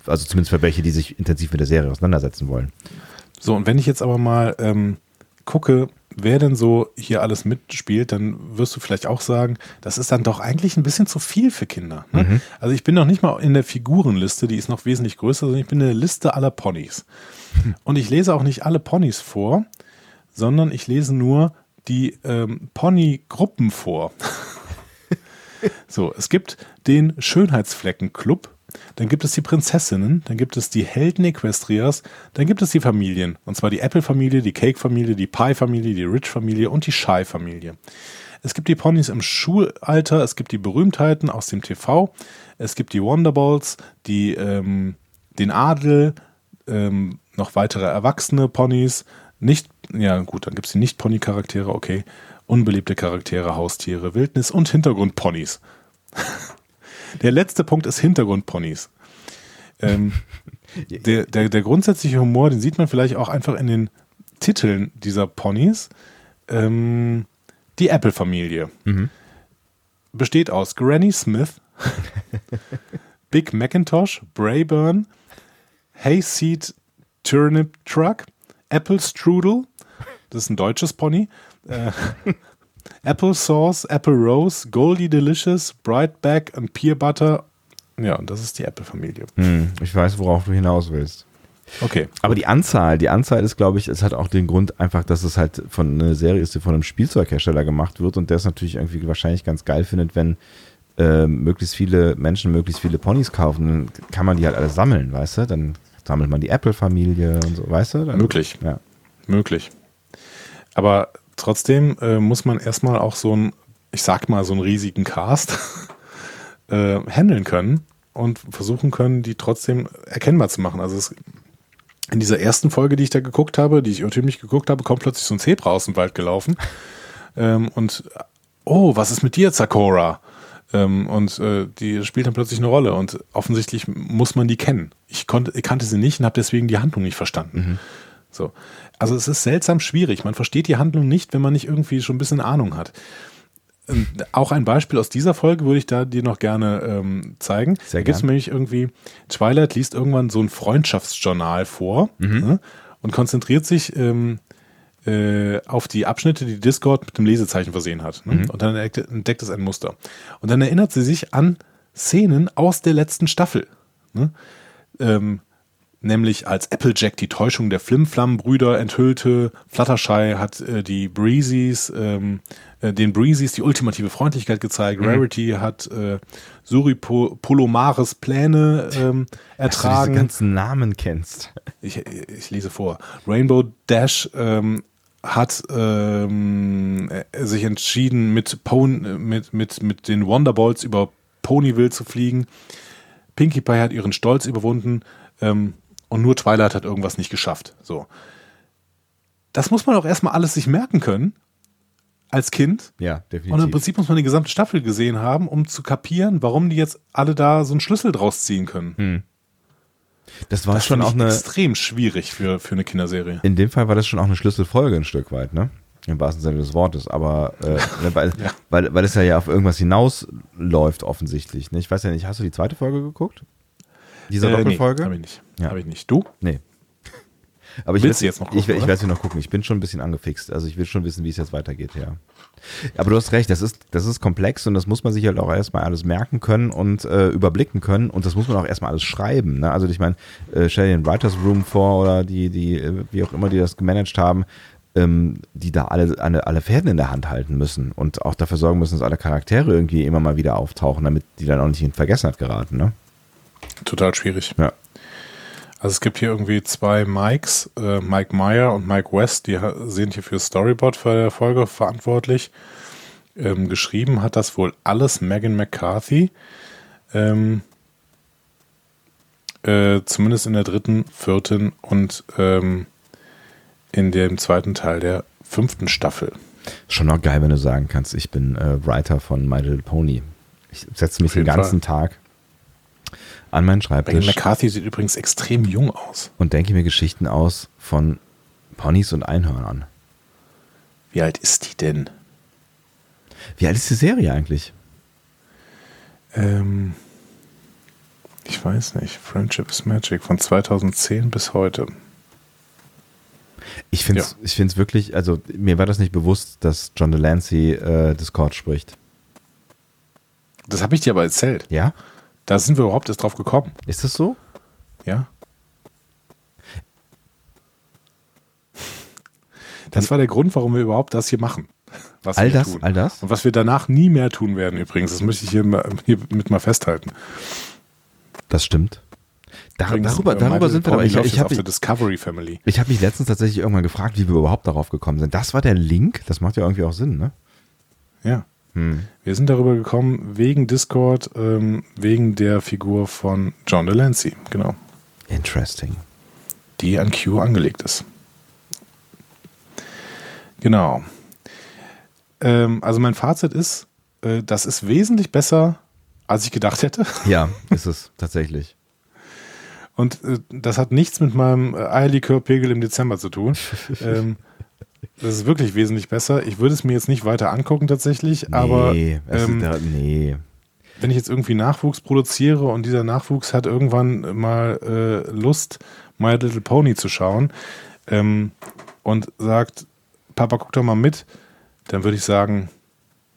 Also zumindest für welche, die sich intensiv mit der Serie auseinandersetzen wollen. So, und wenn ich jetzt aber mal ähm, gucke, wer denn so hier alles mitspielt, dann wirst du vielleicht auch sagen, das ist dann doch eigentlich ein bisschen zu viel für Kinder. Ne? Also ich bin noch nicht mal in der Figurenliste, die ist noch wesentlich größer, sondern ich bin in der Liste aller Ponys. Und ich lese auch nicht alle Ponys vor, sondern ich lese nur die ähm, Pony-Gruppen vor. so, es gibt den Schönheitsflecken-Club, dann gibt es die Prinzessinnen, dann gibt es die Helden Equestrias, dann gibt es die Familien. Und zwar die Apple-Familie, die Cake-Familie, die Pie-Familie, die Rich-Familie und die Shy-Familie. Es gibt die Ponys im Schulalter, es gibt die Berühmtheiten aus dem TV, es gibt die Wonderballs, die, ähm, den Adel, ähm, noch weitere erwachsene Ponys, nicht, ja gut, dann gibt es die Nicht-Pony-Charaktere, okay, unbeliebte Charaktere, Haustiere, Wildnis und Hintergrundponys. Der letzte Punkt ist Hintergrundponys. Ähm, der, der, der grundsätzliche Humor, den sieht man vielleicht auch einfach in den Titeln dieser Ponys. Ähm, die Apple-Familie besteht aus Granny Smith, Big Macintosh, Brayburn, Hayseed Turnip Truck, Apple Strudel, das ist ein deutsches Pony, äh, Apple Sauce, Apple Rose, Goldie Delicious, Brightback und Peer Butter. Ja, und das ist die Apple-Familie. Hm, ich weiß, worauf du hinaus willst. Okay. Aber die Anzahl, die Anzahl ist, glaube ich, es hat auch den Grund einfach, dass es halt von einer Serie ist, die von einem Spielzeughersteller gemacht wird und der es natürlich irgendwie wahrscheinlich ganz geil findet, wenn äh, möglichst viele Menschen möglichst viele Ponys kaufen, dann kann man die halt alle sammeln, weißt du? Dann sammelt man die Apple-Familie und so, weißt du? Dann, Möglich. Ja. Möglich. Aber trotzdem äh, muss man erstmal auch so einen, ich sag mal, so einen riesigen Cast äh, handeln können und versuchen können, die trotzdem erkennbar zu machen. Also es, in dieser ersten Folge, die ich da geguckt habe, die ich irrtümlich geguckt habe, kommt plötzlich so ein Zebra aus dem Wald gelaufen. ähm, und oh, was ist mit dir, Sakura? Ähm, und äh, die spielt dann plötzlich eine Rolle und offensichtlich muss man die kennen. Ich, konnte, ich kannte sie nicht und habe deswegen die Handlung nicht verstanden. So. Also es ist seltsam schwierig. Man versteht die Handlung nicht, wenn man nicht irgendwie schon ein bisschen Ahnung hat. Ähm, Auch ein Beispiel aus dieser Folge würde ich da dir noch gerne ähm, zeigen. Sehr da gibt es nämlich irgendwie, Twilight liest irgendwann so ein Freundschaftsjournal vor ne, und konzentriert sich ähm, äh, auf die Abschnitte, die Discord mit dem Lesezeichen versehen hat. Ne? Und dann entdeckt, entdeckt es ein Muster. Und dann erinnert sie sich an Szenen aus der letzten Staffel. Ne? Ähm, nämlich als Applejack die Täuschung der Flimflam-Brüder enthüllte. Fluttershy hat äh, die Breezes, ähm, äh, den Breezes die ultimative Freundlichkeit gezeigt. Rarity hat äh, Suri po Polomares Pläne ähm, Dass du diese ertragen. ganzen Namen kennst. ich, ich lese vor. Rainbow Dash ähm, hat ähm, äh, sich entschieden, mit, Pon mit, mit, mit den Wonderballs über Ponyville zu fliegen. Pinkie Pie hat ihren Stolz überwunden ähm, und nur Twilight hat irgendwas nicht geschafft. So. Das muss man auch erstmal alles sich merken können. als Kind. Ja, Und im definitiv. Prinzip muss man die gesamte Staffel gesehen haben, um zu kapieren, warum die jetzt alle da so einen Schlüssel draus ziehen können. das war Das schon auch eine. extrem schwierig für, für eine Kinderserie. In dem Fall war das schon auch eine Schlüsselfolge ein Stück weit, ne? Im wahrsten Sinne des Wortes. Aber äh, ne, weil, Ja. weil, weil es ja, ja auf irgendwas hinausläuft, offensichtlich. Ne? Ich weiß ja nicht, hast du die zweite Folge geguckt? Diese Doppelfolge? Nee, habe ich nicht. Ja. Hab ich nicht. Du? Nee. Aber ich Willst will- jetzt noch Ich, gucken, ich oder? werde sie noch gucken. Ich bin schon ein bisschen angefixt. Also ich will schon wissen, wie es jetzt weitergeht, ja. Aber du hast recht, das ist, das ist komplex und das muss man sich halt auch erstmal alles merken können und äh, überblicken können und das muss man auch erstmal alles schreiben. Ne? Also ich meine, äh, stell dir den Writers Room vor oder die, die, äh, wie auch immer die das gemanagt haben, ähm, die da alle, alle, alle Fäden in der Hand halten müssen und auch dafür sorgen müssen, dass alle Charaktere irgendwie immer mal wieder auftauchen, damit die dann auch nicht in Vergessenheit geraten. Ne? Total schwierig. Ja. Also es gibt hier irgendwie zwei Mikes, äh, Mike Meyer und Mike West, die sind hier für Storyboard für der Folge verantwortlich. Ähm, geschrieben hat das wohl alles Megan McCarthy. Ähm, äh, zumindest in der dritten, vierten und ähm, in dem zweiten Teil der fünften Staffel. Schon auch geil, wenn du sagen kannst, ich bin äh, Writer von My Little Pony. Ich setze mich den ganzen Tag an meinen Schreibtisch McCarthy sieht übrigens extrem jung aus. und denke mir Geschichten aus von Ponys und Einhörnern. Wie alt ist die denn? Wie alt ist die Serie eigentlich? Ähm, ich weiß nicht. Friendship is Magic von 2010 bis heute. Ich finde es ich find's wirklich, also mir war das nicht bewusst, dass John Delancey äh, Discord spricht. Das habe ich dir aber erzählt. Ja? Da sind wir überhaupt erst drauf gekommen. Ist das so? Ja. Das war der Grund, warum wir überhaupt das hier machen. Was All das, tun. all das? Und was wir danach nie mehr tun werden übrigens. Das möchte ich hier, mal, hier mit mal festhalten. Das stimmt. Dar Übrigens, darüber äh, darüber sind wir aber. Ich, ich habe der Discovery Family. ich hab mich letztens tatsächlich irgendwann gefragt, wie wir überhaupt darauf gekommen sind. Das war der Link? Das macht ja irgendwie auch Sinn, ne? Ja. Hm. Wir sind darüber gekommen wegen Discord, ähm, wegen der Figur von John Delancey, genau, Interesting. die an Q angelegt ist. Genau. Ähm, also mein Fazit ist, äh, das ist wesentlich besser, als ich gedacht hätte. Ja, ist es tatsächlich. Und äh, das hat nichts mit meinem äh, Eierlikörpegel im Dezember zu tun. ähm, das ist wirklich wesentlich besser. Ich würde es mir jetzt nicht weiter angucken tatsächlich, aber nee, es ähm, da, nee. wenn ich jetzt irgendwie Nachwuchs produziere und dieser Nachwuchs hat irgendwann mal äh, Lust, My Little Pony zu schauen ähm, und sagt, Papa, guck doch mal mit, dann würde ich sagen,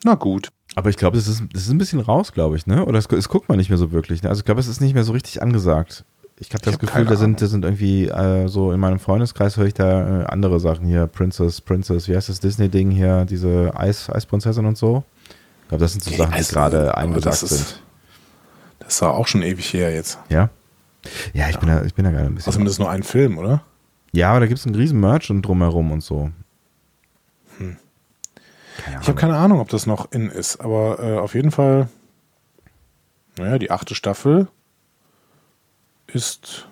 na gut. Aber ich glaube, das ist, das ist ein bisschen raus, glaube ich, ne? Oder es, es guckt man nicht mehr so wirklich. Ne? Also ich glaube, es ist nicht mehr so richtig angesagt. Ich habe das hab Gefühl, da sind, da sind irgendwie äh, so in meinem Freundeskreis höre ich da äh, andere Sachen hier. Princess, Princess, wie heißt das Disney-Ding hier? Diese Eis, Eisprinzessin und so. Ich glaube, das sind so Die Sachen, die gerade eingesagt ist- sind. Das war auch schon ewig her jetzt. Ja? Ja, ich bin da, ich bin da gerade ein bisschen. Außerdem ist nur ein Film, oder? ja, aber da gibt es einen riesen Merch und drumherum und so. Hm. Ich habe keine Ahnung, ob das noch in ist, aber äh, auf jeden Fall, naja, die achte Staffel ist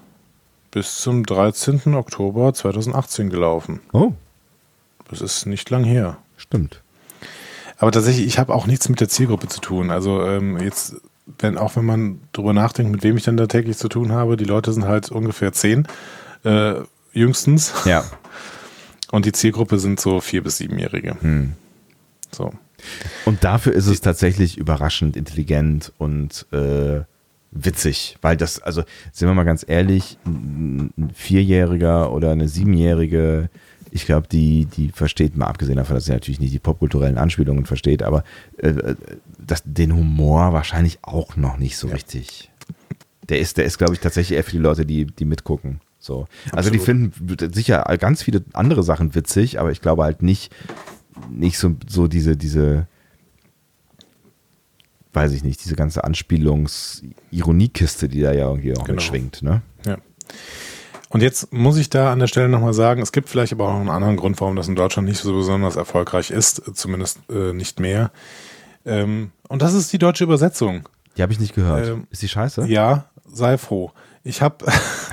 bis zum 13. Oktober 2018 gelaufen. Oh, Das ist nicht lang her. stimmt. Aber tatsächlich, ich habe auch nichts mit der Zielgruppe zu tun. Also ähm, jetzt, wenn auch wenn man drüber nachdenkt, mit wem ich dann da täglich zu tun habe, die Leute sind halt ungefähr zehn, äh, jüngstens. Ja. Und die Zielgruppe sind so vier bis siebenjährige. Hm. So. Und dafür ist es tatsächlich überraschend intelligent und äh, witzig, weil das, also sind wir mal ganz ehrlich, ein Vierjähriger oder eine Siebenjährige, ich glaube, die, die versteht, mal abgesehen davon, dass sie natürlich nicht die popkulturellen Anspielungen versteht, aber äh, das, den Humor wahrscheinlich auch noch nicht so richtig. Der ist, der ist, glaube ich, tatsächlich eher für die Leute, die, die mitgucken. So. Also die finden sicher ganz viele andere Sachen witzig, aber ich glaube halt nicht, nicht so, so diese, diese, weiß ich nicht, diese ganze Anspielungs-Ironiekiste, die da ja irgendwie auch Genau. mitschwingt, ne? Ja. Und jetzt muss ich da an der Stelle nochmal sagen, es gibt vielleicht aber auch einen anderen Grund, warum das in Deutschland nicht so besonders erfolgreich ist, zumindest äh, nicht mehr. Ähm, und das ist die deutsche Übersetzung. Die habe ich nicht gehört. Ähm, ist die scheiße? Ja, sei froh. Ich habe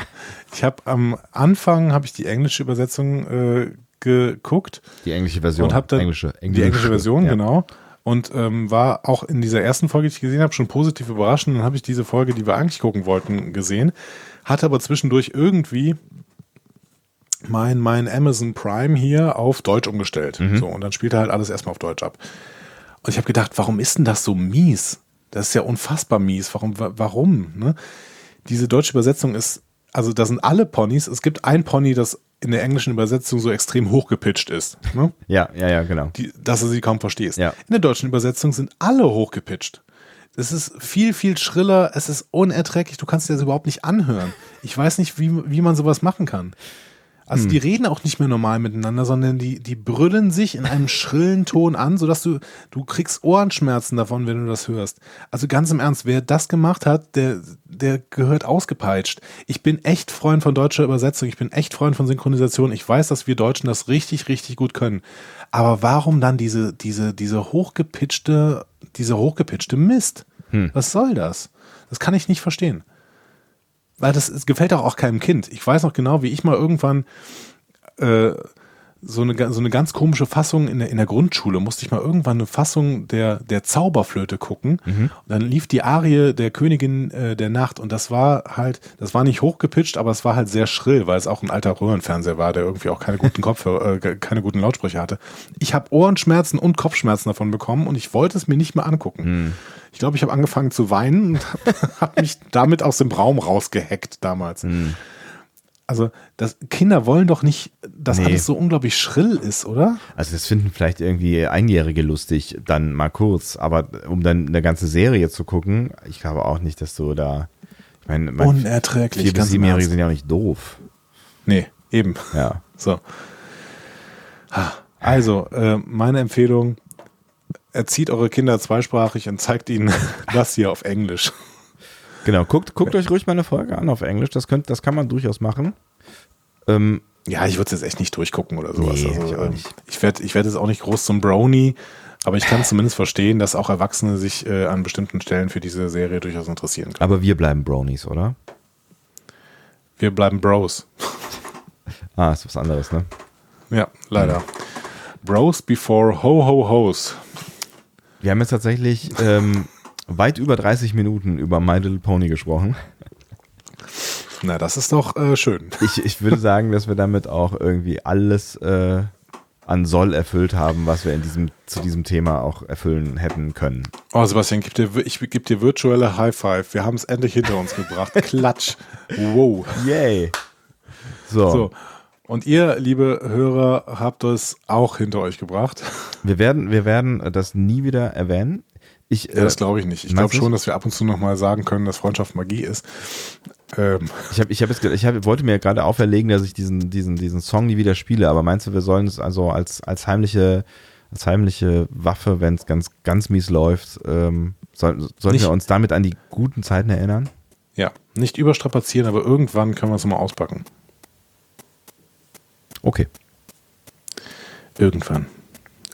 ich habe am Anfang habe ich die englische Übersetzung äh, geguckt. Die englische Version. Und hab dann englische, die englische Version, ja. genau. Und ähm, war auch in dieser ersten Folge, die ich gesehen habe, schon positiv überrascht. Und dann habe ich diese Folge, die wir eigentlich gucken wollten, gesehen. Hatte aber zwischendurch irgendwie mein, mein Amazon Prime hier auf Deutsch umgestellt. So, und dann spielte halt alles erstmal auf Deutsch ab. Und ich habe gedacht, warum ist denn das so mies? Das ist ja unfassbar mies. Warum? wa- Warum? Ne? Diese deutsche Übersetzung ist, also da sind alle Ponys. Es gibt ein Pony, das in der englischen Übersetzung so extrem hochgepitcht ist. Ne? Ja, ja, ja, genau. die, dass du sie kaum verstehst. Ja. In der deutschen Übersetzung sind alle hochgepitcht. Es ist viel, viel schriller, es ist unerträglich, du kannst dir das überhaupt nicht anhören. Ich weiß nicht, wie, wie man sowas machen kann. Also Hm. die reden auch nicht mehr normal miteinander, sondern die, die brüllen sich in einem schrillen Ton an, sodass du, du kriegst Ohrenschmerzen davon, wenn du das hörst. Also ganz im Ernst, wer das gemacht hat, der, der gehört ausgepeitscht. Ich bin echt Freund von deutscher Übersetzung, ich bin echt Freund von Synchronisation. Ich weiß, dass wir Deutschen das richtig, richtig gut können. Aber warum dann diese, diese, diese hochgepitchte, diese hochgepitchte Mist? Was soll das? Das kann ich nicht verstehen. Weil das, es gefällt auch, auch keinem Kind. Ich weiß noch genau, wie ich mal irgendwann äh, so, eine, so eine ganz komische Fassung in der, in der Grundschule, musste ich mal irgendwann eine Fassung der, der Zauberflöte gucken. Und dann lief die Arie der Königin äh, der Nacht und das war halt, das war nicht hochgepitcht, aber es war halt sehr schrill, weil es auch ein alter Röhrenfernseher war, der irgendwie auch keine guten Kopfhörer, äh, keine guten Lautsprecher hatte. Ich habe Ohrenschmerzen und Kopfschmerzen davon bekommen und ich wollte es mir nicht mehr angucken. Ich glaube, ich habe angefangen zu weinen und habe hab mich damit aus dem Raum rausgehackt damals. Also, das, Kinder wollen doch nicht, dass Nee. alles so unglaublich schrill ist, oder? Also das finden vielleicht irgendwie Einjährige lustig, dann mal kurz, aber um dann eine ganze Serie zu gucken, ich glaube auch nicht, dass du da, ich meine, mein- Unerträglich, vier bis siebenjährige sind ja auch nicht doof. Nee, eben. Ja. So. Also, äh, meine Empfehlung, erzieht eure Kinder zweisprachig und zeigt ihnen das hier auf Englisch. Genau, guckt, guckt euch ruhig mal eine Folge an auf Englisch, das, könnt, das kann man durchaus machen. Ähm, Ja, ich würde es jetzt echt nicht durchgucken oder sowas. Nee, also, ich ähm, ich werde ich werd jetzt auch nicht groß zum Brownie, aber ich kann zumindest verstehen, dass auch Erwachsene sich äh, an bestimmten Stellen für diese Serie durchaus interessieren können. aber wir bleiben Bronies, oder? Wir bleiben Bros. Ah, ist was anderes, ne? Ja, leider. Bros before ho ho hos. Wir haben jetzt tatsächlich ähm, weit über 30 Minuten über My Little Pony gesprochen. Na, das ist doch äh, schön. Ich, ich würde sagen, dass wir damit auch irgendwie alles äh, an Soll erfüllt haben, was wir in diesem, zu diesem Thema auch erfüllen hätten können. Oh, Sebastian, gib dir, ich gebe dir virtuelle High Five. Wir haben es endlich hinter uns gebracht. Klatsch. Wow. Yay! So, So. Und ihr, liebe Hörer, habt es auch hinter euch gebracht. Wir, werden, wir werden das nie wieder erwähnen. Ich, Ja, das äh, glaube ich nicht. Ich glaube schon, dass wir ab und zu nochmal sagen können, dass Freundschaft Magie ist. Ähm, ich, hab, ich, hab jetzt, ich hab, wollte mir gerade auferlegen, dass ich diesen, diesen, diesen Song nie wieder spiele, aber meinst du, wir sollen es also als, als, heimliche, als heimliche Waffe, wenn es ganz, ganz mies läuft, ähm, soll, sollten Nicht- wir uns damit an die guten Zeiten erinnern? ja, nicht überstrapazieren, aber irgendwann können wir es mal auspacken. Okay. Irgendwann.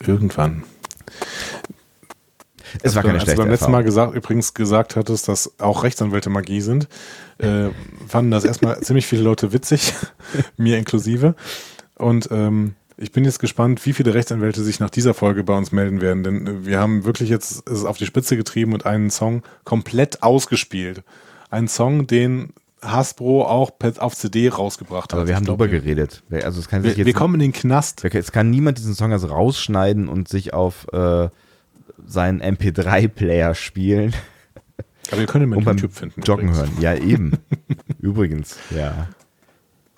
Irgendwann. Es war keine Als du schlechte beim letzten. Mal gesagt, übrigens gesagt hattest, dass auch Rechtsanwälte Magie sind, äh, fanden das erstmal ziemlich viele Leute witzig, mir inklusive. Und ähm, ich bin jetzt gespannt, wie viele Rechtsanwälte sich nach dieser Folge bei uns melden werden, denn äh, wir haben wirklich jetzt es auf die Spitze getrieben und einen Song komplett ausgespielt. Einen Song, den Hasbro auch auf CD rausgebracht hat. Aber wir haben drüber geredet. Also es kann sich wir, jetzt wir kommen in den Knast. Es kann niemand diesen Song also rausschneiden und sich auf äh, seinen MP3-Player spielen Aber wir können ihn und mit beim YouTube finden. Joggen übrigens. hören. Ja, eben. übrigens, ja.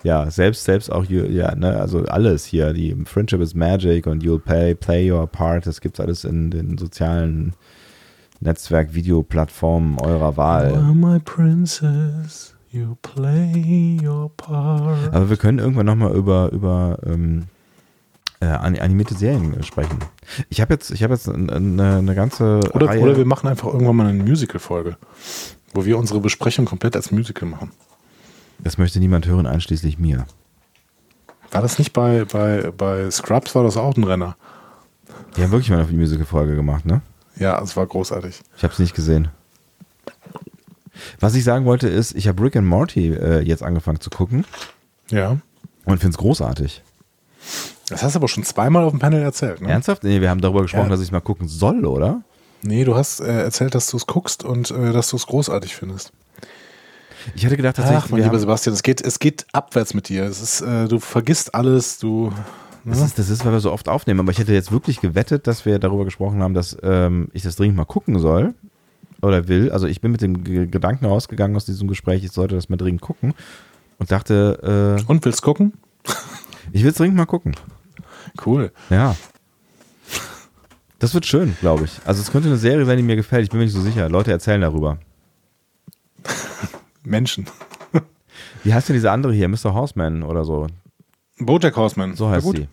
Ja, selbst, selbst auch, hier, ja, ne, also alles hier, die Friendship is Magic und You'll Pay, Play Your Part, das gibt's alles in den sozialen Netzwerk-Videoplattformen eurer Wahl. You are my princess, you play your part. Aber wir können irgendwann nochmal über, über ähm, äh, an- animierte Serien äh, sprechen. Ich habe jetzt, ich habe jetzt eine, eine ganze Oder, Reihe. oder wir machen einfach irgendwann mal eine Musical-Folge, wo wir unsere Besprechung komplett als Musical machen. das möchte niemand hören, einschließlich mir. War das nicht bei, bei, bei Scrubs, war das auch ein Renner? Die haben wirklich mal eine Musical-Folge gemacht, ne? Ja, es war großartig. Ich habe es nicht gesehen. Was ich sagen wollte ist, ich habe Rick and Morty äh, jetzt angefangen zu gucken Ja. und finde es großartig. Das hast du aber schon zweimal auf dem Panel erzählt, ne? Ernsthaft? Nee, wir haben darüber gesprochen, Ja. dass ich mal gucken soll, oder? Nee, du hast äh, erzählt, dass du es guckst und äh, dass du es großartig findest. Ich hätte gedacht, tatsächlich, Ach, mein lieber Sebastian, es geht, es geht abwärts mit dir. Es ist, äh, du vergisst alles, du. das, ist, das ist, weil wir so oft aufnehmen, aber ich hätte jetzt wirklich gewettet, dass wir darüber gesprochen haben, dass ähm, ich das dringend mal gucken soll oder will. Also ich bin mit dem G Gedanken rausgegangen aus diesem Gespräch, ich sollte das mal dringend gucken und dachte, äh, Und willst gucken? Ich will es dringend mal gucken. Cool. Ja. Das wird schön, glaube ich. Also es könnte eine Serie sein, die mir gefällt. Ich bin mir nicht so sicher. Leute erzählen darüber. Menschen. Wie heißt denn diese andere hier? Mr. Horseman oder so? Bojack Horseman. So heißt sie.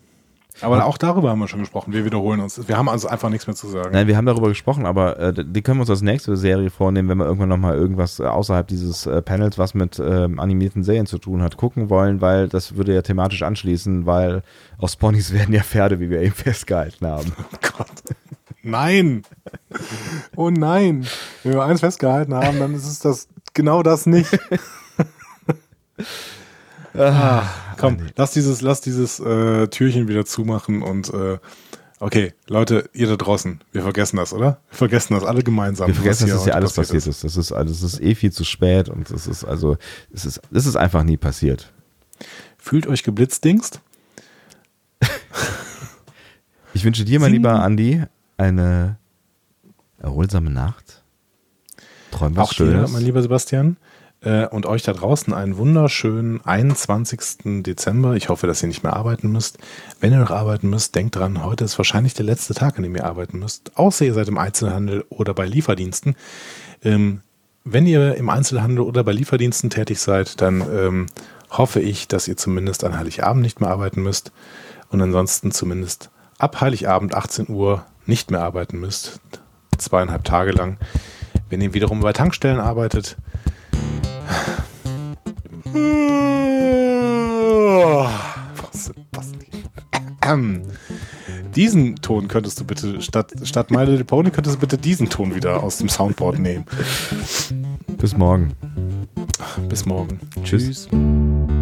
Aber auch darüber haben wir schon gesprochen. Wir wiederholen uns. Wir haben also einfach nichts mehr zu sagen. Nein, wir haben darüber gesprochen, aber äh, die können wir uns als nächste Serie vornehmen, wenn wir irgendwann nochmal irgendwas äh, außerhalb dieses äh, Panels, was mit ähm, animierten Serien zu tun hat, gucken wollen, weil das würde ja thematisch anschließen, weil aus Ponys werden ja Pferde, wie wir eben festgehalten haben. Oh Gott. Nein. Oh nein. Wenn wir eins festgehalten haben, dann ist es das genau das nicht. ah, komm, lass dieses, lass dieses äh, Türchen wieder zumachen und äh, okay, Leute, ihr da draußen, wir vergessen das, oder? Wir vergessen das alle gemeinsam. Wir vergessen, dass das hier ja alles passiert ist. Das ist, also, das ist eh viel zu spät und es ist also, es ist, es ist einfach nie passiert. Fühlt euch geblitzdingst? Ich wünsche dir, mein Singen. lieber Andi, eine erholsame Nacht. Träum was Auch dir, Schönes. mein lieber Sebastian. Äh, und euch da draußen einen wunderschönen 21. Dezember. Ich hoffe, dass ihr nicht mehr arbeiten müsst. Wenn ihr noch arbeiten müsst, denkt dran, heute ist wahrscheinlich der letzte Tag, an dem ihr arbeiten müsst. Außer ihr seid im Einzelhandel oder bei Lieferdiensten. Ähm, wenn ihr im Einzelhandel oder bei Lieferdiensten tätig seid, dann ähm, hoffe ich, dass ihr zumindest an Heiligabend nicht mehr arbeiten müsst. Und ansonsten zumindest ab Heiligabend 18 Uhr nicht mehr arbeiten müsst. Zweieinhalb Tage lang. Wenn ihr wiederum bei Tankstellen arbeitet. Ähm, diesen Ton könntest du bitte, statt, statt My Little Pony, könntest du bitte diesen Ton wieder aus dem Soundboard nehmen. Bis morgen. Bis morgen. Tschüss. Tschüss.